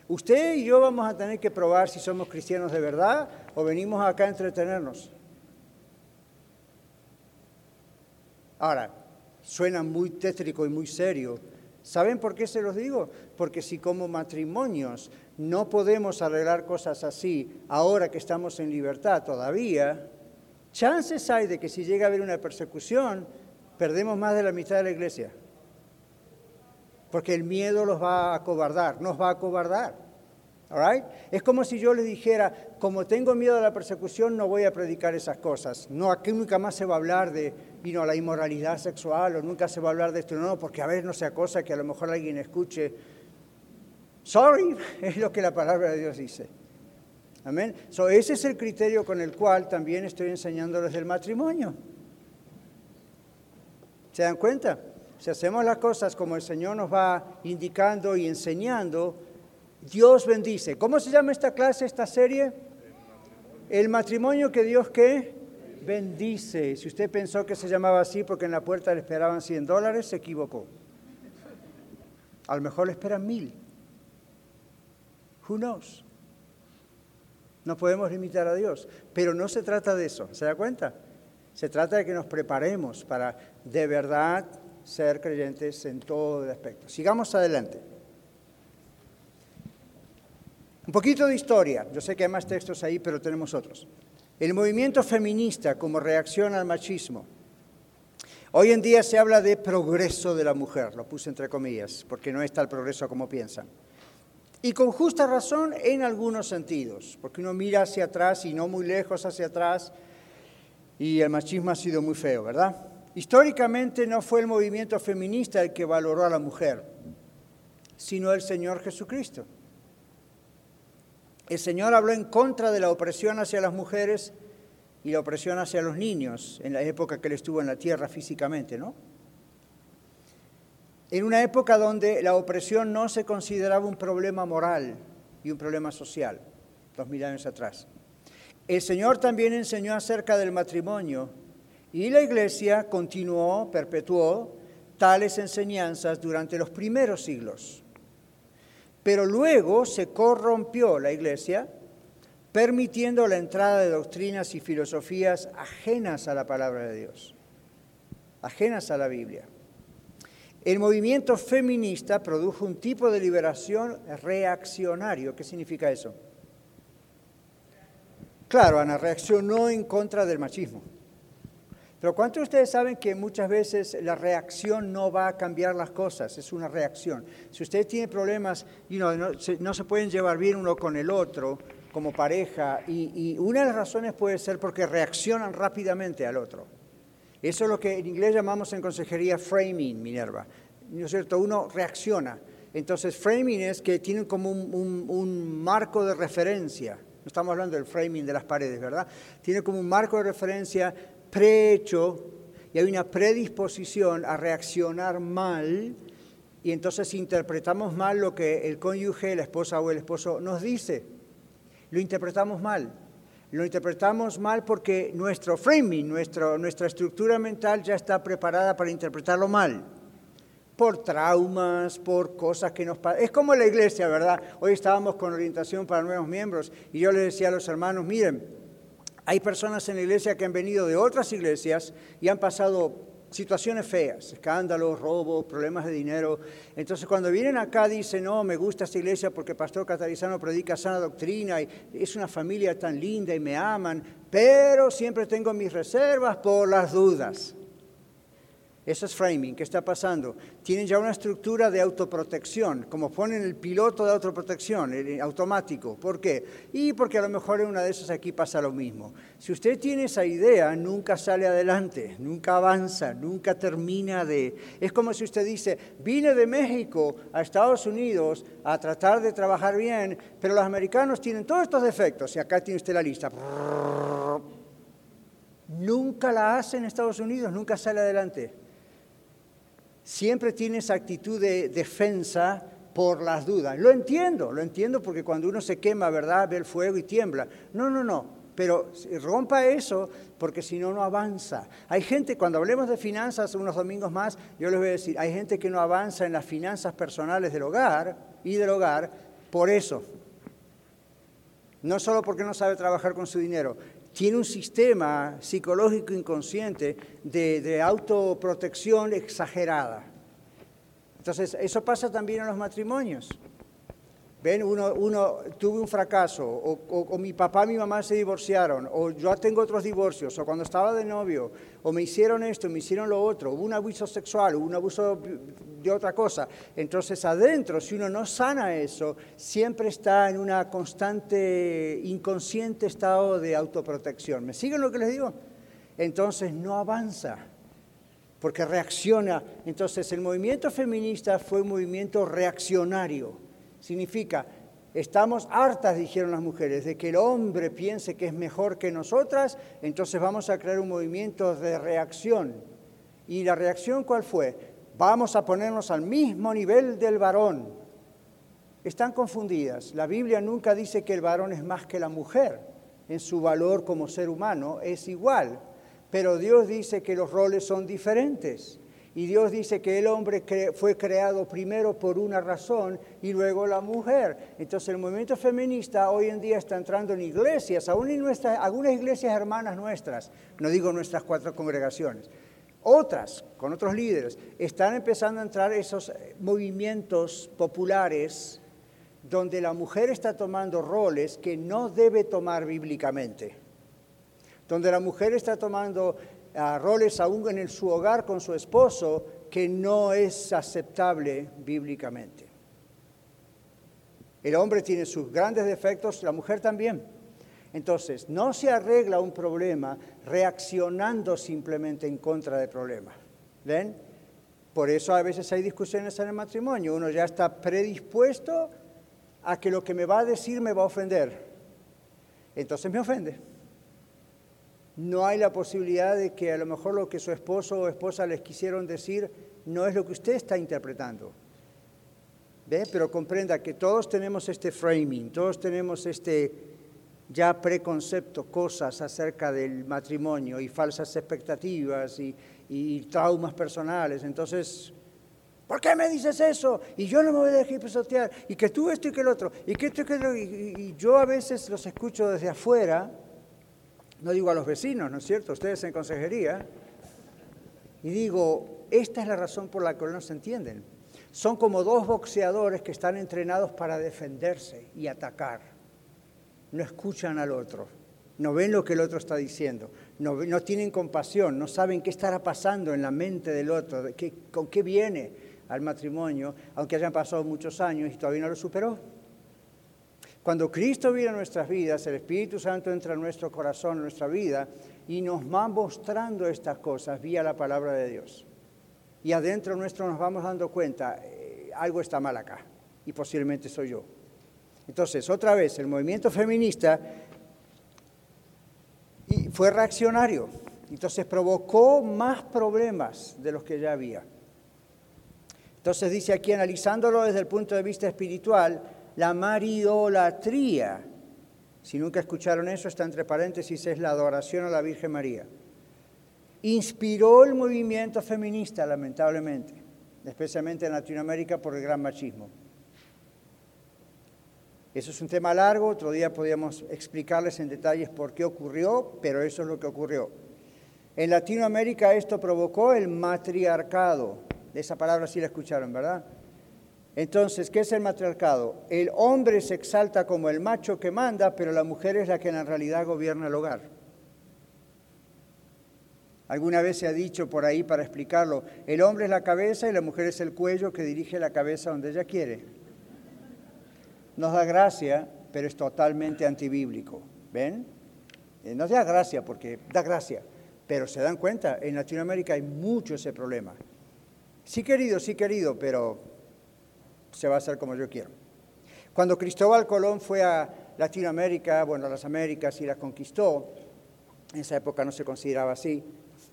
Usted y yo vamos a tener que probar si somos cristianos de verdad o venimos acá a entretenernos. Ahora, suena muy tétrico y muy serio. ¿Saben por qué se los digo? Porque si como matrimonios no podemos arreglar cosas así ahora que estamos en libertad todavía, chances hay de que si llega a haber una persecución, perdemos más de la mitad de la iglesia. Porque el miedo los va a acobardar, nos va a acobardar. Es como si yo le dijera, como tengo miedo a la persecución, no voy a predicar esas cosas. No, aquí nunca más se va a hablar de la inmoralidad sexual o nunca se va a hablar de esto. No, porque a ver, no sea cosa que a lo mejor alguien escuche. Sorry, [LAUGHS] es lo que la palabra de Dios dice. Amén. So, ese es el criterio con el cual también estoy enseñándoles del matrimonio. ¿Se dan cuenta? Si hacemos las cosas como el Señor nos va indicando y enseñando, Dios bendice. ¿Cómo se llama esta clase, esta serie? El matrimonio que Dios qué? Bendice. Si usted pensó que se llamaba así porque en la puerta le esperaban 100 dólares, se equivocó. A lo mejor le esperan mil. Who knows? No podemos limitar a Dios. Pero no se trata de eso. ¿Se da cuenta? Se trata de que nos preparemos para de verdad ser creyentes en todo el aspecto. Sigamos adelante. Un poquito de historia, yo sé que hay más textos ahí, pero tenemos otros. El movimiento feminista como reacción al machismo. Hoy en día se habla de progreso de la mujer, lo puse entre comillas, porque no está el progreso como piensan. Y con justa razón en algunos sentidos, porque uno mira hacia atrás y no muy lejos hacia atrás, y el machismo ha sido muy feo, ¿verdad? Históricamente no fue el movimiento feminista el que valoró a la mujer, sino el Señor Jesucristo. El Señor habló en contra de la opresión hacia las mujeres y la opresión hacia los niños en la época que Él estuvo en la tierra físicamente, ¿no? En una época donde la opresión no se consideraba un problema moral y un problema social, dos mil años atrás. El Señor también enseñó acerca del matrimonio y la Iglesia continuó, perpetuó tales enseñanzas durante los primeros siglos. Pero luego se corrompió la iglesia, permitiendo la entrada de doctrinas y filosofías ajenas a la palabra de Dios, ajenas a la Biblia. El movimiento feminista produjo un tipo de liberación reaccionario. ¿Qué significa eso? Claro, Ana reaccionó en contra del machismo. Pero ¿cuántos de ustedes saben que muchas veces la reacción no va a cambiar las cosas? Es una reacción. Si usted tiene problemas, y no, se, pueden llevar bien uno con el otro como pareja, y, una de las razones puede ser porque reaccionan rápidamente al otro. Eso es lo que en inglés llamamos en consejería framing, Minerva. ¿No es cierto? Uno reacciona. Entonces, framing es que tienen como un, un marco de referencia. No estamos hablando del framing de las paredes, ¿verdad? Tiene como un marco de referencia prehecho y hay una predisposición a reaccionar mal y entonces interpretamos mal lo que el cónyuge, la esposa o el esposo nos dice. Lo interpretamos mal. Lo interpretamos mal porque nuestro framing, nuestra estructura mental ya está preparada para interpretarlo mal. Por traumas, por cosas que nos pasan. Es como la iglesia, ¿verdad? Hoy estábamos con orientación para nuevos miembros y yo les decía a los hermanos, miren, hay personas en la iglesia que han venido de otras iglesias y han pasado situaciones feas, escándalos, robos, problemas de dinero. Entonces cuando vienen acá dicen, no, me gusta esta iglesia porque el pastor catarizano predica sana doctrina y es una familia tan linda y me aman, pero siempre tengo mis reservas por las dudas. Eso es framing. ¿Qué está pasando? Tienen ya una estructura de autoprotección, como ponen el piloto de autoprotección, el automático. ¿Por qué? Y porque a lo mejor en una de esas aquí pasa lo mismo. Si usted tiene esa idea, nunca sale adelante, nunca avanza, nunca termina de... Es como si usted dice, vine de México a Estados Unidos a tratar de trabajar bien, pero los americanos tienen todos estos defectos y acá tiene usted la lista. Nunca la hace en Estados Unidos, nunca sale adelante siempre tiene esa actitud de defensa por las dudas. Lo entiendo, lo entiendo porque cuando uno se quema, ¿verdad? Ve el fuego y tiembla. No, no, no. Pero rompa eso porque si no, no avanza. Hay gente, cuando hablemos de finanzas unos domingos más, yo les voy a decir, hay gente que no avanza en las finanzas personales del hogar y del hogar por eso. No solo porque no sabe trabajar con su dinero, tiene un sistema psicológico inconsciente de, autoprotección exagerada. Entonces, eso pasa también en los matrimonios. Ven, uno, uno tuve un fracaso, o, mi papá mi mamá se divorciaron, o yo tengo otros divorcios, o cuando estaba de novio, o me hicieron esto, me hicieron lo otro, hubo un abuso sexual, hubo un abuso de otra cosa. Entonces adentro, si uno no sana eso, siempre está en una constante, inconsciente estado de autoprotección. ¿Me siguen lo que les digo? Entonces no avanza porque reacciona. Entonces el movimiento feminista fue un movimiento reaccionario Significa, estamos hartas, dijeron las mujeres, de que el hombre piense que es mejor que nosotras, entonces vamos a crear un movimiento de reacción. ¿Y la reacción cuál fue? Vamos a ponernos al mismo nivel del varón. Están confundidas. La Biblia nunca dice que el varón es más que la mujer. En su valor como ser humano es igual. Pero Dios dice que los roles son diferentes. Y Dios dice que el hombre fue creado primero por una razón y luego la mujer. Entonces el movimiento feminista hoy en día está entrando en iglesias, aún en nuestras, algunas iglesias hermanas nuestras, no digo nuestras cuatro congregaciones, otras, con otros líderes, están empezando a entrar esos eh, movimientos populares donde la mujer está tomando roles que no debe tomar bíblicamente, donde la mujer está tomando roles aún en su hogar con su esposo que no es aceptable bíblicamente. El hombre tiene sus grandes defectos, la mujer también. Entonces, no se arregla un problema reaccionando simplemente en contra del problema. ¿Ven? Por eso a veces hay discusiones en el matrimonio. Uno ya está predispuesto a que lo que me va a decir me va a ofender. Entonces me ofende no hay la posibilidad de que a lo mejor lo que su esposo o esposa les quisieron decir no es lo que usted está interpretando. ¿Ve? Pero comprenda que todos tenemos este framing, todos tenemos este ya preconcepto, cosas acerca del matrimonio y falsas expectativas y, traumas personales. Entonces, ¿por qué me dices eso? Y yo no me voy a dejar pisotear. Y que tú esto y que el otro. Y que esto y que el otro. y yo a veces los escucho desde afuera no digo a los vecinos, ¿no es cierto? Ustedes en consejería. Y digo, esta es la razón por la que no se entienden. Son como dos boxeadores que están entrenados para defenderse y atacar. No escuchan al otro, no ven lo que el otro está diciendo, no, no tienen compasión, no saben qué estará pasando en la mente del otro, qué, con qué viene al matrimonio, aunque hayan pasado muchos años y todavía no lo superó. Cuando Cristo viene a nuestras vidas, el Espíritu Santo entra en nuestro corazón, en nuestra vida, y nos va mostrando estas cosas vía la palabra de Dios. Y adentro nuestro nos vamos dando cuenta, eh, algo está mal acá, y posiblemente soy yo. Entonces, otra vez, el movimiento feminista fue reaccionario, entonces provocó más problemas de los que ya había. Entonces dice aquí, analizándolo desde el punto de vista espiritual, la maridolatría, si nunca escucharon eso, está entre paréntesis, es la adoración a la Virgen María. Inspiró el movimiento feminista, lamentablemente, especialmente en Latinoamérica por el gran machismo. Eso es un tema largo, otro día podríamos explicarles en detalles por qué ocurrió, pero eso es lo que ocurrió. En Latinoamérica esto provocó el matriarcado, esa palabra sí la escucharon, ¿verdad? Entonces, ¿qué es el matriarcado? El hombre se exalta como el macho que manda, pero la mujer es la que en realidad gobierna el hogar. Alguna vez se ha dicho por ahí para explicarlo, el hombre es la cabeza y la mujer es el cuello que dirige la cabeza donde ella quiere. Nos da gracia, pero es totalmente antibíblico. ¿Ven? Eh, nos da gracia porque da gracia, pero se dan cuenta, en Latinoamérica hay mucho ese problema. Sí querido, sí querido, pero se va a hacer como yo quiero. Cuando Cristóbal Colón fue a Latinoamérica, bueno, a las Américas y las conquistó, en esa época no se consideraba así,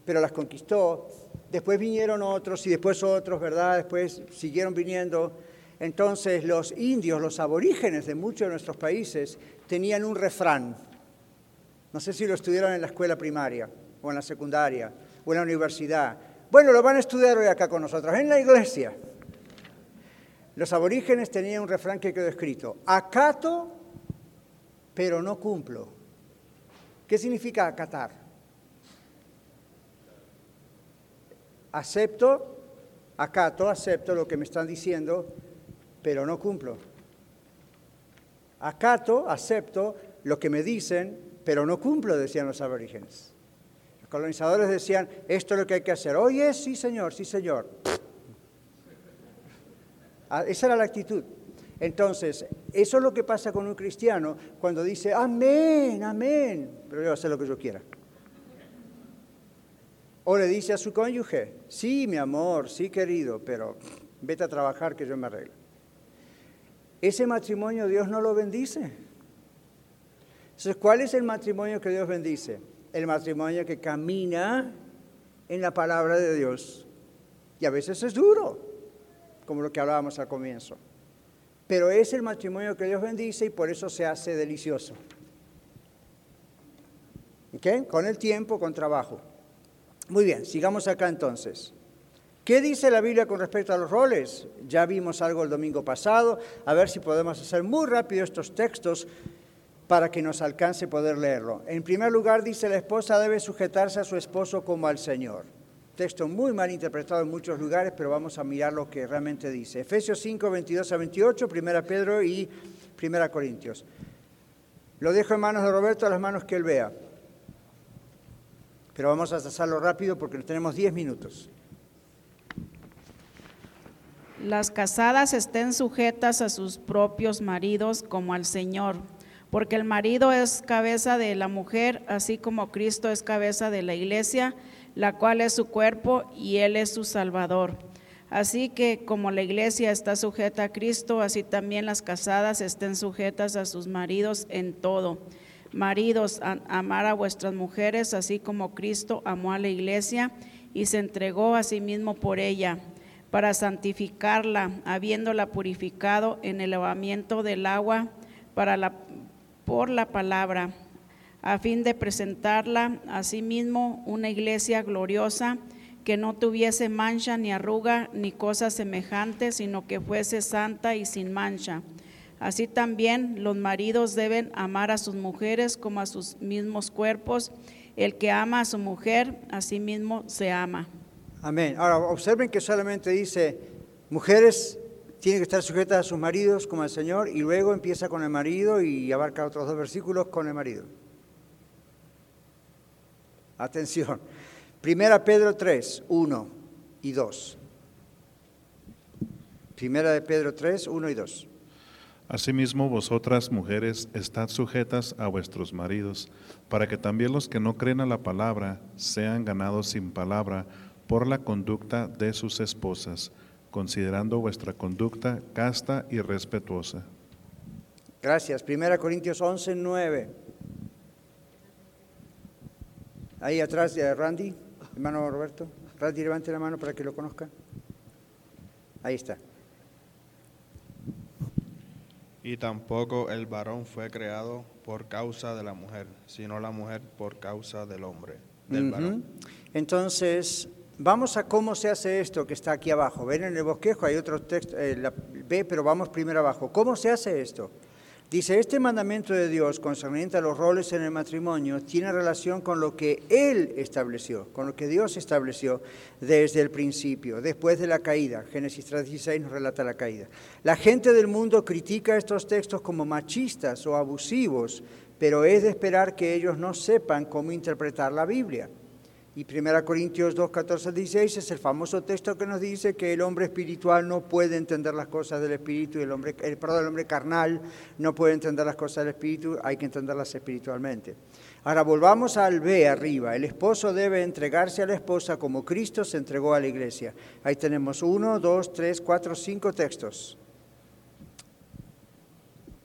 pero las conquistó, después vinieron otros y después otros, ¿verdad? Después siguieron viniendo. Entonces los indios, los aborígenes de muchos de nuestros países, tenían un refrán. No sé si lo estudiaron en la escuela primaria o en la secundaria o en la universidad. Bueno, lo van a estudiar hoy acá con nosotros, en la iglesia. Los aborígenes tenían un refrán que quedó escrito, acato, pero no cumplo. ¿Qué significa acatar? Acepto, acato, acepto lo que me están diciendo, pero no cumplo. Acato, acepto lo que me dicen, pero no cumplo, decían los aborígenes colonizadores decían, esto es lo que hay que hacer. Oye, sí señor, sí señor. Ah, esa era la actitud. Entonces, eso es lo que pasa con un cristiano cuando dice, amén, amén, pero yo voy a hacer lo que yo quiera. O le dice a su cónyuge, sí, mi amor, sí, querido, pero vete a trabajar que yo me arreglo. Ese matrimonio Dios no lo bendice. Entonces, ¿cuál es el matrimonio que Dios bendice? el matrimonio que camina en la palabra de Dios. Y a veces es duro, como lo que hablábamos al comienzo. Pero es el matrimonio que Dios bendice y por eso se hace delicioso. ¿Ok? Con el tiempo, con trabajo. Muy bien, sigamos acá entonces. ¿Qué dice la Biblia con respecto a los roles? Ya vimos algo el domingo pasado, a ver si podemos hacer muy rápido estos textos para que nos alcance poder leerlo. En primer lugar, dice la esposa debe sujetarse a su esposo como al Señor. Texto muy mal interpretado en muchos lugares, pero vamos a mirar lo que realmente dice. Efesios 5, 22 a 28, 1 Pedro y 1 Corintios. Lo dejo en manos de Roberto, a las manos que él vea. Pero vamos a hacerlo rápido porque tenemos 10 minutos. Las casadas estén sujetas a sus propios maridos como al Señor porque el marido es cabeza de la mujer, así como Cristo es cabeza de la iglesia, la cual es su cuerpo y Él es su Salvador. Así que como la iglesia está sujeta a Cristo, así también las casadas estén sujetas a sus maridos en todo. Maridos, amar a vuestras mujeres, así como Cristo amó a la iglesia y se entregó a sí mismo por ella, para santificarla, habiéndola purificado en el lavamiento del agua para la por la palabra, a fin de presentarla a sí mismo una iglesia gloriosa que no tuviese mancha ni arruga ni cosa semejante, sino que fuese santa y sin mancha. Así también los maridos deben amar a sus mujeres como a sus mismos cuerpos. El que ama a su mujer, a sí mismo se ama. Amén. Ahora, observen que solamente dice, mujeres tienen que estar sujetas a sus maridos como al Señor, y luego empieza con el marido y abarca otros dos versículos con el marido. Atención. Primera Pedro 3, 1 y 2. Primera de Pedro 3, 1 y 2. Asimismo, vosotras mujeres, estad sujetas a vuestros maridos, para que también los que no creen a la palabra sean ganados sin palabra por la conducta de sus esposas, considerando vuestra conducta casta y respetuosa. Gracias. Primera Corintios 11, 9. Ahí atrás de Randy, hermano Roberto. Randy, levante la mano para que lo conozca. Ahí está. Y tampoco el varón fue creado por causa de la mujer, sino la mujer por causa del hombre, del varón. Entonces, vamos a cómo se hace esto que está aquí abajo. Ven en el bosquejo, hay otro texto, eh, la, ve, pero vamos primero abajo. ¿Cómo se hace esto? Dice, este mandamiento de Dios concerniente a los roles en el matrimonio tiene relación con lo que Él estableció, con lo que Dios estableció desde el principio, después de la caída. Génesis 3.16 nos relata la caída. La gente del mundo critica estos textos como machistas o abusivos, pero es de esperar que ellos no sepan cómo interpretar la Biblia. Y 1 Corintios 2, 14, 16 es el famoso texto que nos dice que el hombre espiritual no puede entender las cosas del espíritu, y el hombre, el, perdón, el hombre carnal no puede entender las cosas del espíritu, hay que entenderlas espiritualmente. Ahora volvamos al B arriba. El esposo debe entregarse a la esposa como Cristo se entregó a la iglesia. Ahí tenemos uno, dos, tres, cuatro, cinco textos.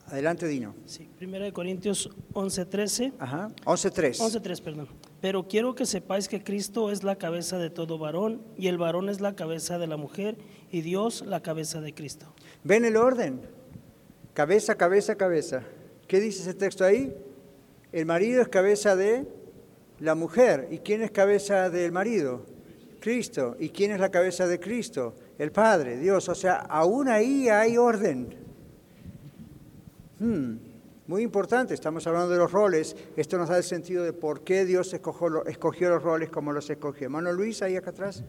Adelante, Dino. Sí, 1 Corintios 11, 13. Ajá, 11, 3. 11, 3, perdón. Pero quiero que sepáis que Cristo es la cabeza de todo varón, y el varón es la cabeza de la mujer, y Dios la cabeza de Cristo. ¿Ven el orden? Cabeza, cabeza, cabeza. ¿Qué dice ese texto ahí? El marido es cabeza de la mujer. ¿Y quién es cabeza del marido? Cristo. ¿Y quién es la cabeza de Cristo? El Padre, Dios. O sea, aún ahí hay orden. Hmm, muy importante, estamos hablando de los roles. Esto nos da el sentido de por qué Dios escogió, escogió los roles como los escogió. Hermano Luis, ahí acá atrás.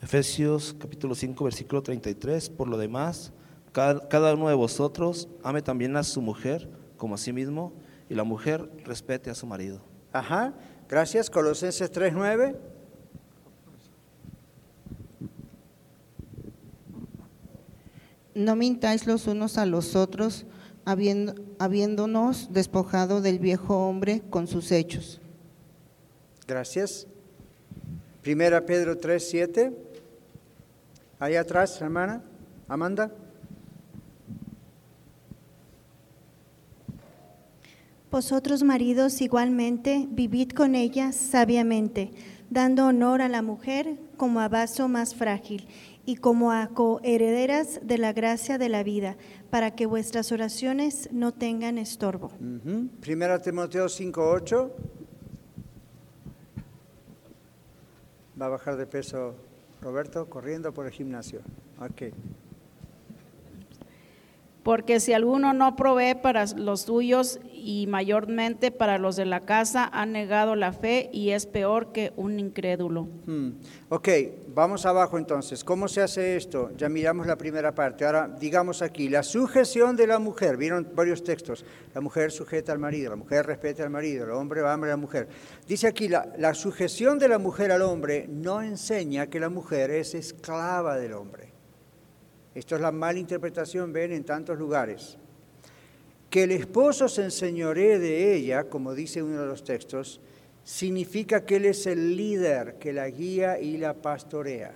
Efesios capítulo 5, versículo 33. Por lo demás, cada, cada uno de vosotros ame también a su mujer como a sí mismo y la mujer respete a su marido. Ajá, gracias. Colosenses 3.9. No mintáis los unos a los otros, habiendo, habiéndonos despojado del viejo hombre con sus hechos. Gracias. Primera Pedro 3.7. Ahí atrás, hermana. Amanda. Vosotros maridos igualmente vivid con ella sabiamente, dando honor a la mujer como a vaso más frágil y como a coherederas de la gracia de la vida, para que vuestras oraciones no tengan estorbo. Ujú. Primera Timoteo 5.8. Va a bajar de peso Roberto corriendo por el gimnasio. Ok. Porque si alguno no provee para los suyos y mayormente para los de la casa, ha negado la fe y es peor que un incrédulo. Hmm. Ok, vamos abajo entonces. ¿Cómo se hace esto? Ya miramos la primera parte. Ahora, digamos aquí, la sujeción de la mujer. Vieron varios textos. La mujer sujeta al marido, la mujer respeta al marido, el hombre va a la mujer. Dice aquí, la sujeción de la mujer al hombre no enseña que la mujer es esclava del hombre. Esto es la mala interpretación, ven, en tantos lugares. Que el esposo se enseñoree de ella, como dice uno de los textos, significa que él es el líder que la guía y la pastorea.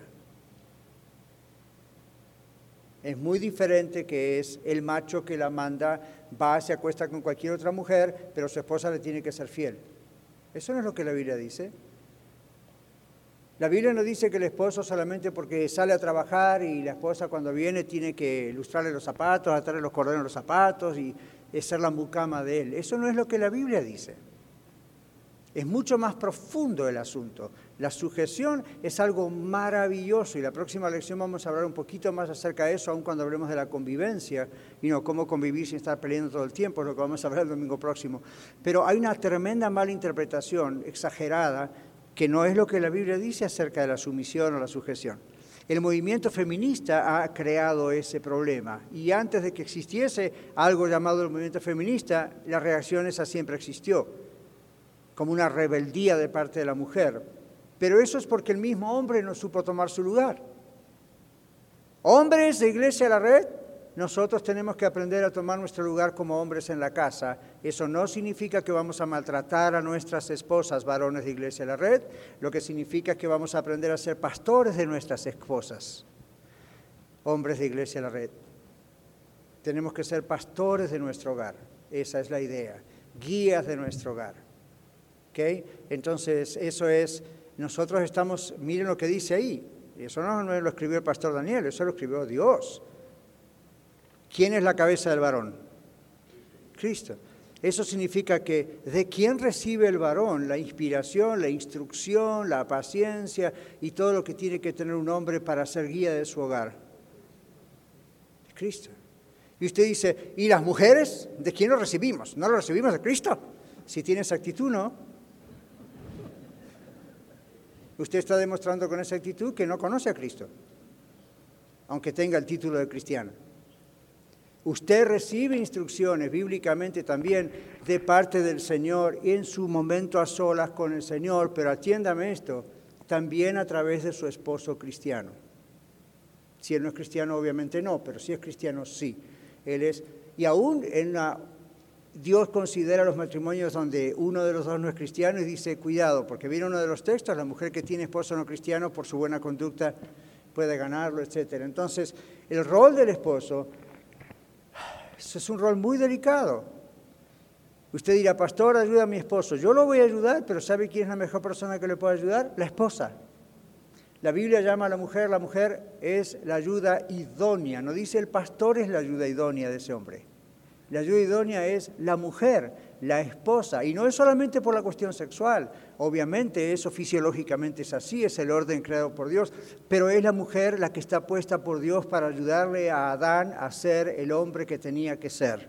Es muy diferente que es el macho que la manda, va, se acuesta con cualquier otra mujer, pero su esposa le tiene que ser fiel. Eso no es lo que la Biblia dice. La Biblia no dice que el esposo solamente porque sale a trabajar y la esposa cuando viene tiene que ilustrarle los zapatos, atarle los cordones a los zapatos y ser la mucama de él. Eso no es lo que la Biblia dice. Es mucho más profundo el asunto. La sujeción es algo maravilloso y la próxima lección vamos a hablar un poquito más acerca de eso, aun cuando hablemos de la convivencia y no cómo convivir sin estar peleando todo el tiempo, es lo que vamos a hablar el domingo próximo. Pero hay una tremenda mala interpretación, exagerada, que no es lo que la Biblia dice acerca de la sumisión o la sujeción. El movimiento feminista ha creado ese problema y antes de que existiese algo llamado el movimiento feminista, la reacción esa siempre existió, como una rebeldía de parte de la mujer. Pero eso es porque el mismo hombre no supo tomar su lugar. Hombres de Iglesia a la Red, nosotros tenemos que aprender a tomar nuestro lugar como hombres en la casa. Eso no significa que vamos a maltratar a nuestras esposas, varones de Iglesia de la Red, lo que significa que vamos a aprender a ser pastores de nuestras esposas, hombres de Iglesia de la Red. Tenemos que ser pastores de nuestro hogar, esa es la idea, guías de nuestro hogar. ¿Okay? Entonces, eso es, nosotros estamos, miren lo que dice ahí, eso no lo escribió el pastor Daniel, eso lo escribió Dios. ¿Quién es la cabeza del varón? Cristo. Eso significa que de quién recibe el varón la inspiración, la instrucción, la paciencia y todo lo que tiene que tener un hombre para ser guía de su hogar. Cristo. Y usted dice, ¿y las mujeres? ¿De quién lo recibimos? ¿No lo recibimos de Cristo? Si tiene esa actitud, no. Usted está demostrando con esa actitud que no conoce a Cristo, aunque tenga el título de cristiano. Usted recibe instrucciones bíblicamente también de parte del Señor en su momento a solas con el Señor, pero atiéndame esto, también a través de su esposo cristiano. Si él no es cristiano, obviamente no, pero si es cristiano, sí. Él es, y aún Dios considera los matrimonios donde uno de los dos no es cristiano y dice, cuidado, porque viene uno de los textos, la mujer que tiene esposo no cristiano por su buena conducta puede ganarlo, etc. Entonces, el rol del esposo ese es un rol muy delicado. Usted dirá, pastor, ayuda a mi esposo. Yo lo voy a ayudar, pero ¿sabe quién es la mejor persona que le puede ayudar? La esposa. La Biblia llama a la mujer, la mujer es la ayuda idónea. No dice el pastor es la ayuda idónea de ese hombre. La ayuda idónea es la mujer, la esposa. Y no es solamente por la cuestión sexual. Obviamente eso fisiológicamente es así, es el orden creado por Dios. Pero es la mujer la que está puesta por Dios para ayudarle a Adán a ser el hombre que tenía que ser.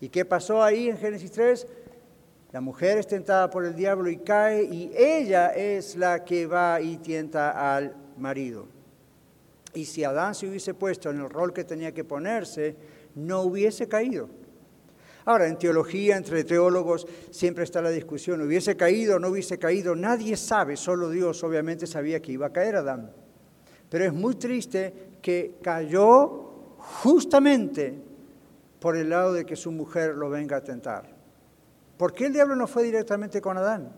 ¿Y qué pasó ahí en Génesis 3? La mujer es tentada por el diablo y cae y ella es la que va y tienta al marido. Y si Adán se hubiese puesto en el rol que tenía que ponerse, no hubiese caído. Ahora, en teología, entre teólogos, siempre está la discusión, hubiese caído o no hubiese caído, nadie sabe, solo Dios obviamente sabía que iba a caer Adán. Pero es muy triste que cayó justamente por el lado de que su mujer lo venga a tentar. ¿Por qué el diablo no fue directamente con Adán?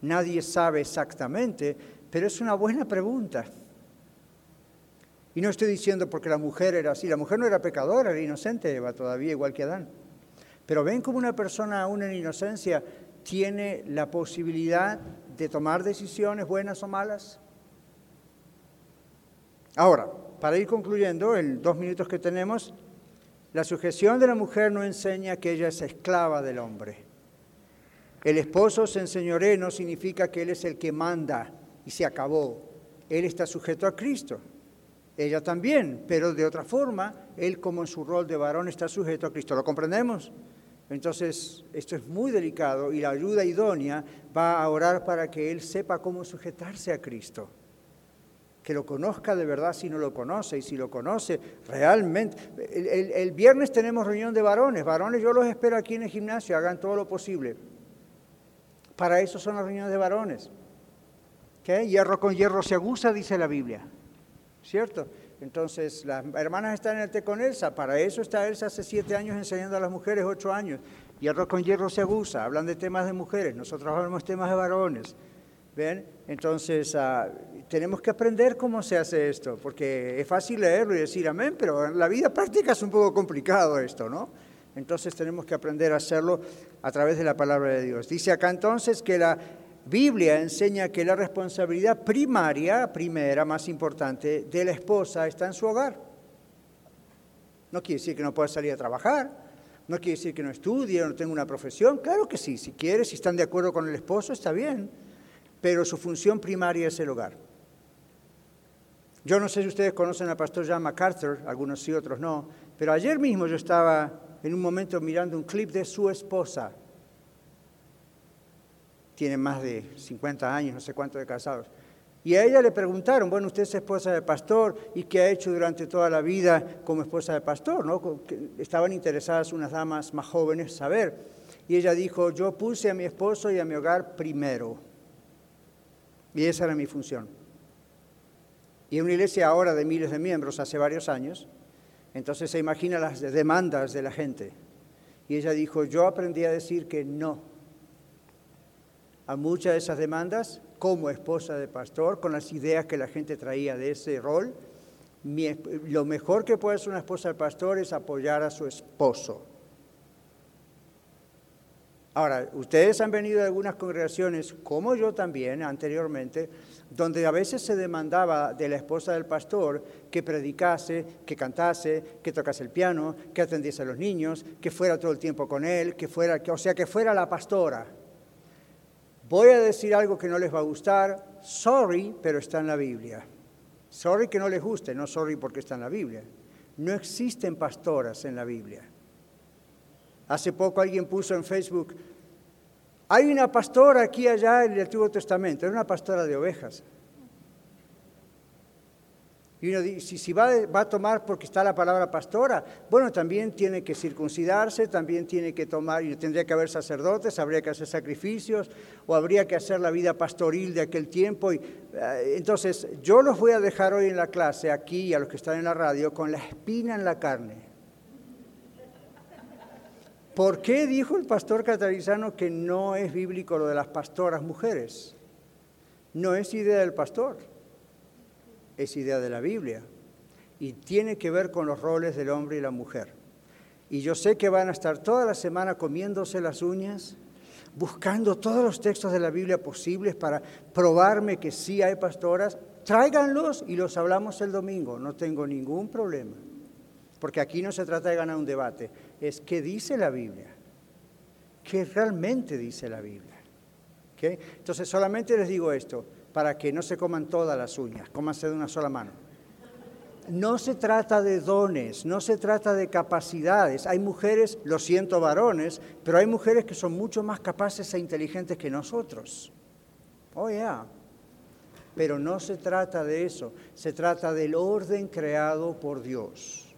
Nadie sabe exactamente, pero es una buena pregunta. Y no estoy diciendo porque la mujer era así, la mujer no era pecadora, era inocente, Eva todavía igual que Adán. Pero ven como una persona aún en inocencia tiene la posibilidad de tomar decisiones buenas o malas. Ahora, para ir concluyendo, en dos minutos que tenemos, la sujeción de la mujer no enseña que ella es esclava del hombre. El esposo se enseñoré no significa que él es el que manda y se acabó. Él está sujeto a Cristo ella también, pero de otra forma, él como en su rol de varón está sujeto a Cristo. ¿Lo comprendemos? Entonces, esto es muy delicado y la ayuda idónea va a orar para que él sepa cómo sujetarse a Cristo. Que lo conozca de verdad si no lo conoce y si lo conoce realmente. El, viernes tenemos reunión de varones. Varones, yo los espero aquí en el gimnasio, hagan todo lo posible. Para eso son las reuniones de varones. ¿Qué? Hierro con hierro se aguza, dice la Biblia. ¿Cierto? Entonces, las hermanas están en el té con Elsa, para eso está Elsa hace siete años enseñando a las mujeres, ocho años. Hierro con hierro se abusa, hablan de temas de mujeres, nosotros hablamos temas de varones. ¿Ven? Entonces, ah, tenemos que aprender cómo se hace esto, porque es fácil leerlo y decir amén, pero en la vida práctica es un poco complicado esto, ¿no? Entonces tenemos que aprender a hacerlo a través de la palabra de Dios. Dice acá entonces que la Biblia enseña que la responsabilidad primaria, primera, más importante, de la esposa está en su hogar. No quiere decir que no pueda salir a trabajar, no quiere decir que no estudie no tenga una profesión. Claro que sí, si quiere, si están de acuerdo con el esposo, está bien. Pero su función primaria es el hogar. Yo no sé si ustedes conocen al pastor John MacArthur, algunos sí, otros no, pero ayer mismo yo estaba en un momento mirando un clip de su esposa tienen más de 50 años, no sé cuántos de casados. Y a ella le preguntaron, bueno, usted es esposa de pastor y qué ha hecho durante toda la vida como esposa de pastor, ¿no? Estaban interesadas unas damas más jóvenes saber. Y ella dijo, yo puse a mi esposo y a mi hogar primero. Y esa era mi función. Y en una iglesia ahora de miles de miembros, hace varios años, entonces se imagina las demandas de la gente. Y ella dijo, yo aprendí a decir que no a muchas de esas demandas como esposa de pastor, con las ideas que la gente traía de ese rol. lo mejor que puede hacer una esposa de pastor es apoyar a su esposo. Ahora, ustedes han venido de algunas congregaciones, como yo también anteriormente, donde a veces se demandaba de la esposa del pastor que predicase, que cantase, que tocase el piano, que atendiese a los niños, que fuera todo el tiempo con él, que fuera, o sea, que fuera la pastora. Voy a decir algo que no les va a gustar, sorry, pero está en la Biblia. Sorry que no les guste, no sorry porque está en la Biblia. No existen pastoras en la Biblia. Hace poco alguien puso en Facebook, hay una pastora aquí allá en el Antiguo Testamento, era una pastora de ovejas. Y uno dice, si, va, a tomar porque está la palabra pastora, bueno, también tiene que circuncidarse, también tiene que tomar, y tendría que haber sacerdotes, habría que hacer sacrificios, o habría que hacer la vida pastoril de aquel tiempo. Y, eh, entonces, yo los voy a dejar hoy en la clase, aquí, a los que están en la radio, con la espina en la carne. ¿Por qué dijo el pastor catarizano que no es bíblico lo de las pastoras mujeres? No es idea del pastor es idea de la Biblia y tiene que ver con los roles del hombre y la mujer. Y yo sé que van a estar toda la semana comiéndose las uñas, buscando todos los textos de la Biblia posibles para probarme que sí hay pastoras. Tráiganlos y los hablamos el domingo, no tengo ningún problema. Porque aquí no se trata de ganar un debate, es qué dice la Biblia, qué realmente dice la Biblia. Entonces solamente les digo esto, para que no se coman todas las uñas, cómanse de una sola mano. No se trata de dones, no se trata de capacidades. Hay mujeres, lo siento varones, pero hay mujeres que son mucho más capaces e inteligentes que nosotros. Oh, ya. Pero no se trata de eso, se trata del orden creado por Dios.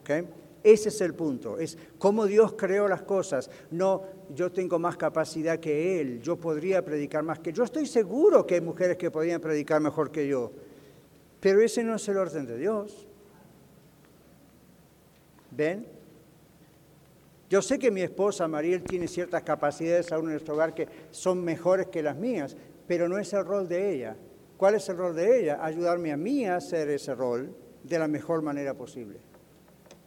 ¿Okay? Ese es el punto, es cómo Dios creó las cosas. No, yo tengo más capacidad que Él, yo podría predicar más que Yo estoy seguro que hay mujeres que podrían predicar mejor que yo, pero ese no es el orden de Dios. ¿Ven? Yo sé que mi esposa Mariel tiene ciertas capacidades aún en nuestro hogar que son mejores que las mías, pero no es el rol de ella. ¿Cuál es el rol de ella? Ayudarme a mí a hacer ese rol de la mejor manera posible.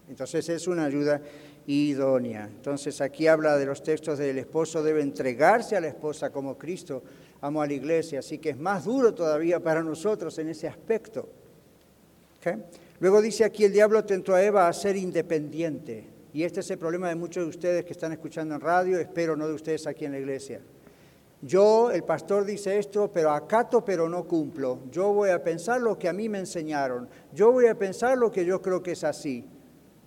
Entonces es una ayuda idónea. Entonces aquí habla de los textos del esposo debe entregarse a la esposa como Cristo amó a la iglesia, así que es más duro todavía para nosotros en ese aspecto. Luego dice aquí el diablo tentó a Eva a ser independiente. Y este es el problema de muchos de ustedes que están escuchando en radio, espero no de ustedes aquí en la iglesia. Yo, el pastor dice esto, pero acato, pero no cumplo. Yo voy a pensar lo que a mí me enseñaron. Yo voy a pensar lo que yo creo que es así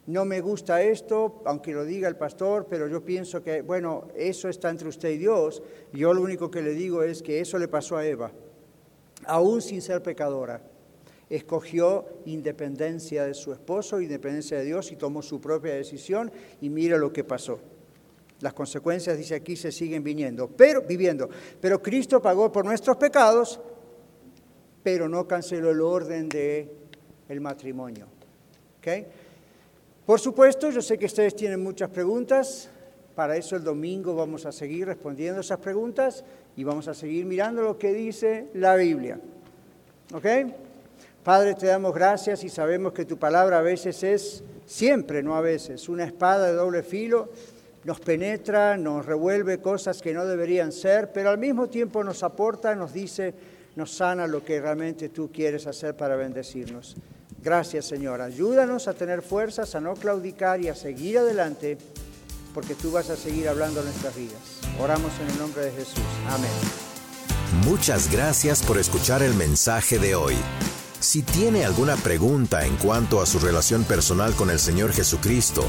no me gusta esto, aunque lo diga el pastor, pero yo pienso que, bueno, eso está entre usted y Dios. Yo lo único que le digo es que eso le pasó a Eva, aún sin ser pecadora. Escogió independencia de su esposo, independencia de Dios y tomó su propia decisión y mira lo que pasó. Las consecuencias, dice aquí, se siguen viniendo, pero viviendo. Pero Cristo pagó por nuestros pecados, pero no canceló el orden del el matrimonio. ¿Okay? Por supuesto, yo sé que ustedes tienen muchas preguntas. Para eso el domingo vamos a seguir respondiendo esas preguntas y vamos a seguir mirando lo que dice la Biblia. ¿Ok? Padre, te damos gracias y sabemos que tu palabra a veces es, siempre, no a veces, una espada de doble filo. Nos penetra, nos revuelve cosas que no deberían ser, pero al mismo tiempo nos aporta, nos dice, nos sana lo que realmente tú quieres hacer para bendecirnos. Gracias, Señor. Ayúdanos a tener fuerzas, a no claudicar y a seguir adelante, porque tú vas a seguir hablando nuestras vidas. Oramos en el nombre de Jesús. Amén. Muchas gracias por escuchar el mensaje de hoy. Si tiene alguna pregunta en cuanto a su relación personal con el Señor Jesucristo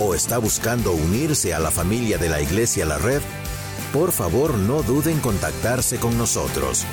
o está buscando unirse a la familia de la Iglesia La Red, por favor no duden en contactarse con nosotros.